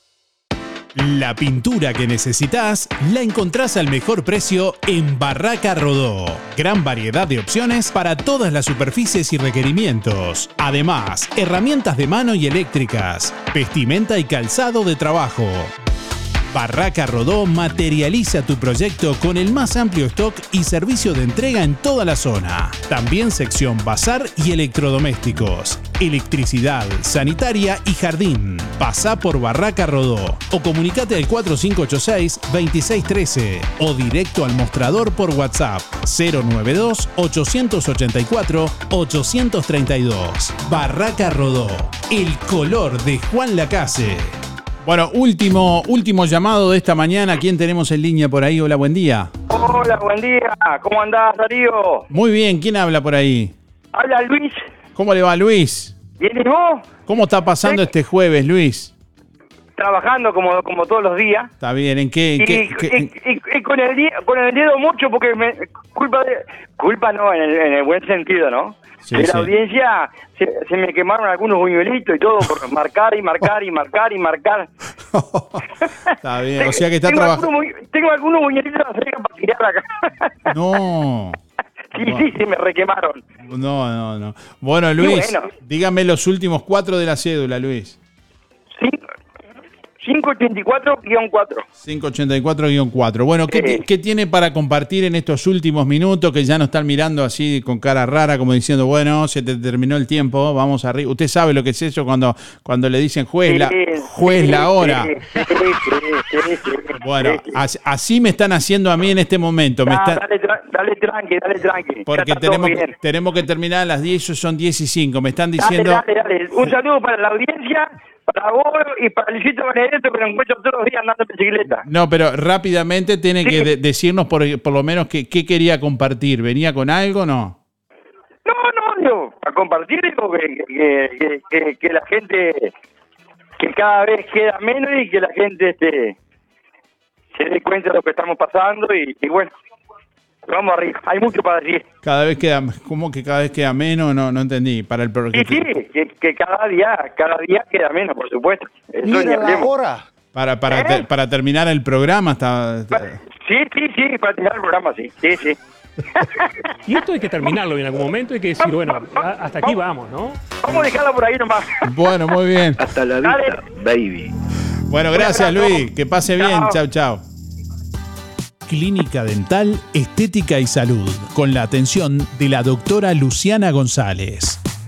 La pintura que necesitas la encontrás al mejor precio en Barraca Rodó. Gran variedad de opciones para todas las superficies y requerimientos. Además, herramientas de mano y eléctricas, vestimenta y calzado de trabajo. Barraca Rodó materializa tu proyecto con el más amplio stock y servicio de entrega en toda la zona. También sección bazar y electrodomésticos, electricidad, sanitaria y jardín. Pasá por Barraca Rodó o comunicate al 4586-2613 o directo al mostrador por WhatsApp 092-884-832. Barraca Rodó, el color de Juan Lacase. Bueno, último, último llamado de esta mañana. ¿Quién tenemos en línea por ahí? Hola, buen día. Hola, buen día. ¿Cómo andás, Darío? Muy bien, ¿quién habla por ahí? Habla Luis. ¿Cómo le va, Luis? ¿Bien y vos? ¿Cómo está pasando este jueves, Luis? Trabajando como, como todos los días. Está bien, ¿en qué? en Y, qué- qué- en- y- y- y con, el, con el dedo mucho porque me culpa de, culpa no en el, en el buen sentido no Sí, de sí. la audiencia se, se me quemaron algunos buñuelitos y todo por marcar y marcar y marcar y marcar Está bien, o sea que está tengo, trabajando. algunos, tengo algunos buñuelitos para tirar acá No. sí sí se me requemaron No, no, no. Bueno, Luis, bueno. dígame los últimos cuatro de la cédula, Luis. 584-4 584-4. Bueno, ¿qué, qué tiene para compartir en estos últimos minutos que ya nos están mirando así con cara rara, como diciendo, bueno, se te terminó el tiempo, vamos arriba? Usted sabe lo que es eso cuando, cuando le dicen juez la, juez la hora. Bueno, as- así me están haciendo a mí en este momento. Me dale, dale tranqui, dale tranqui. porque tenemos, bien. tenemos que terminar a las 10, eso son 10 y 5. Me están Dale, diciendo... dale, dale. Un saludo para la audiencia, para vos y para Luisito Benedetto, que lo encuentro todos los días andando en bicicleta. No, pero rápidamente tiene que de- decirnos por, por lo menos qué qué quería compartir. ¿Venía con algo o no? No, no, yo, para compartir digo que, que, que, que- que la gente, que cada vez queda menos y que la gente este, se dé cuenta de lo que estamos pasando y, y bueno, vamos arriba. Hay mucho para decir. Cada vez queda, ¿cómo que cada vez queda menos? No, no entendí. Para el pro- Y sí, que, que cada día, cada día queda menos, por supuesto. Eso ni hablemos. Para, para, ¿Eh? te- para terminar el programa está, está- Sí, sí, sí, para terminar el programa, sí, sí, sí. Y esto hay que terminarlo en algún momento, hay que decir, bueno, hasta aquí vamos, ¿no? Vamos a dejarla por ahí nomás. Bueno, muy bien. Hasta la vista, baby. Bueno, gracias Luis. Que pase bien. Chao, chao. Clínica Dental, Estética y Salud, con la atención de la doctora Luciana González.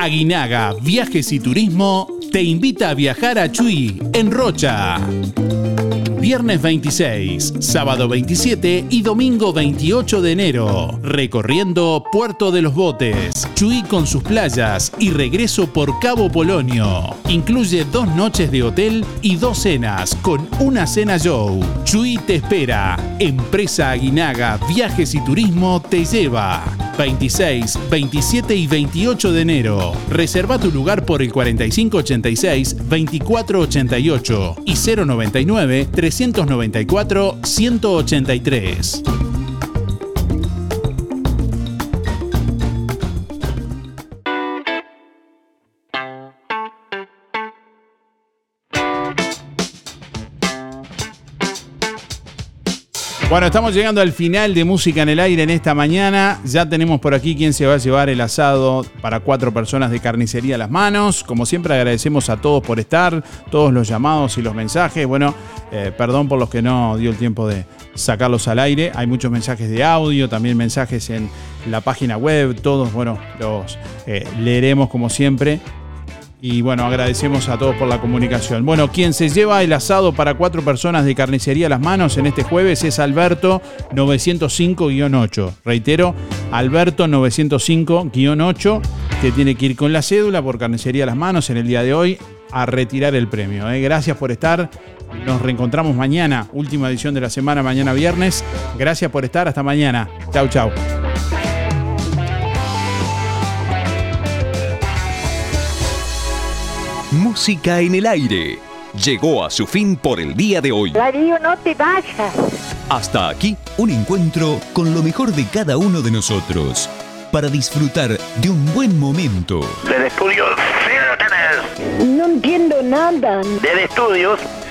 Aguinaga Viajes y Turismo te invita a viajar a Chuy, en Rocha. Viernes 26, sábado 27 y domingo 28 de enero. Recorriendo Puerto de los Botes, Chuy con sus playas y regreso por Cabo Polonio. Incluye dos noches de hotel y dos cenas con una cena show. Chuy te espera. Empresa Aguinaga Viajes y Turismo te lleva. 26, 27 y 28 de enero. Reserva tu lugar por el 4586-2488 y 099-394-183. Bueno, estamos llegando al final de Música en el Aire en esta mañana. Ya tenemos por aquí quién se va a llevar el asado para cuatro personas de carnicería a las manos. Como siempre agradecemos a todos por estar, todos los llamados y los mensajes. Bueno, eh, perdón por los que no dio el tiempo de sacarlos al aire. Hay muchos mensajes de audio, también mensajes en la página web. Todos, bueno, los eh, leeremos como siempre. Y bueno, agradecemos a todos por la comunicación. Bueno, quien se lleva el asado para cuatro personas de carnicería a las manos en este jueves es Alberto 905-8. Reitero, Alberto 905-8, que tiene que ir con la cédula por carnicería a las manos en el día de hoy a retirar el premio. ¿eh? Gracias por estar. Nos reencontramos mañana, última edición de la semana, mañana viernes. Gracias por estar. Hasta mañana. Chau, chau. Música en el aire. Llegó a su fin por el día de hoy. Darío, no te vayas. Hasta aquí un encuentro con lo mejor de cada uno de nosotros. Para disfrutar de un buen momento. Del estudio, sí lo tenés. No entiendo nada. Del estudios,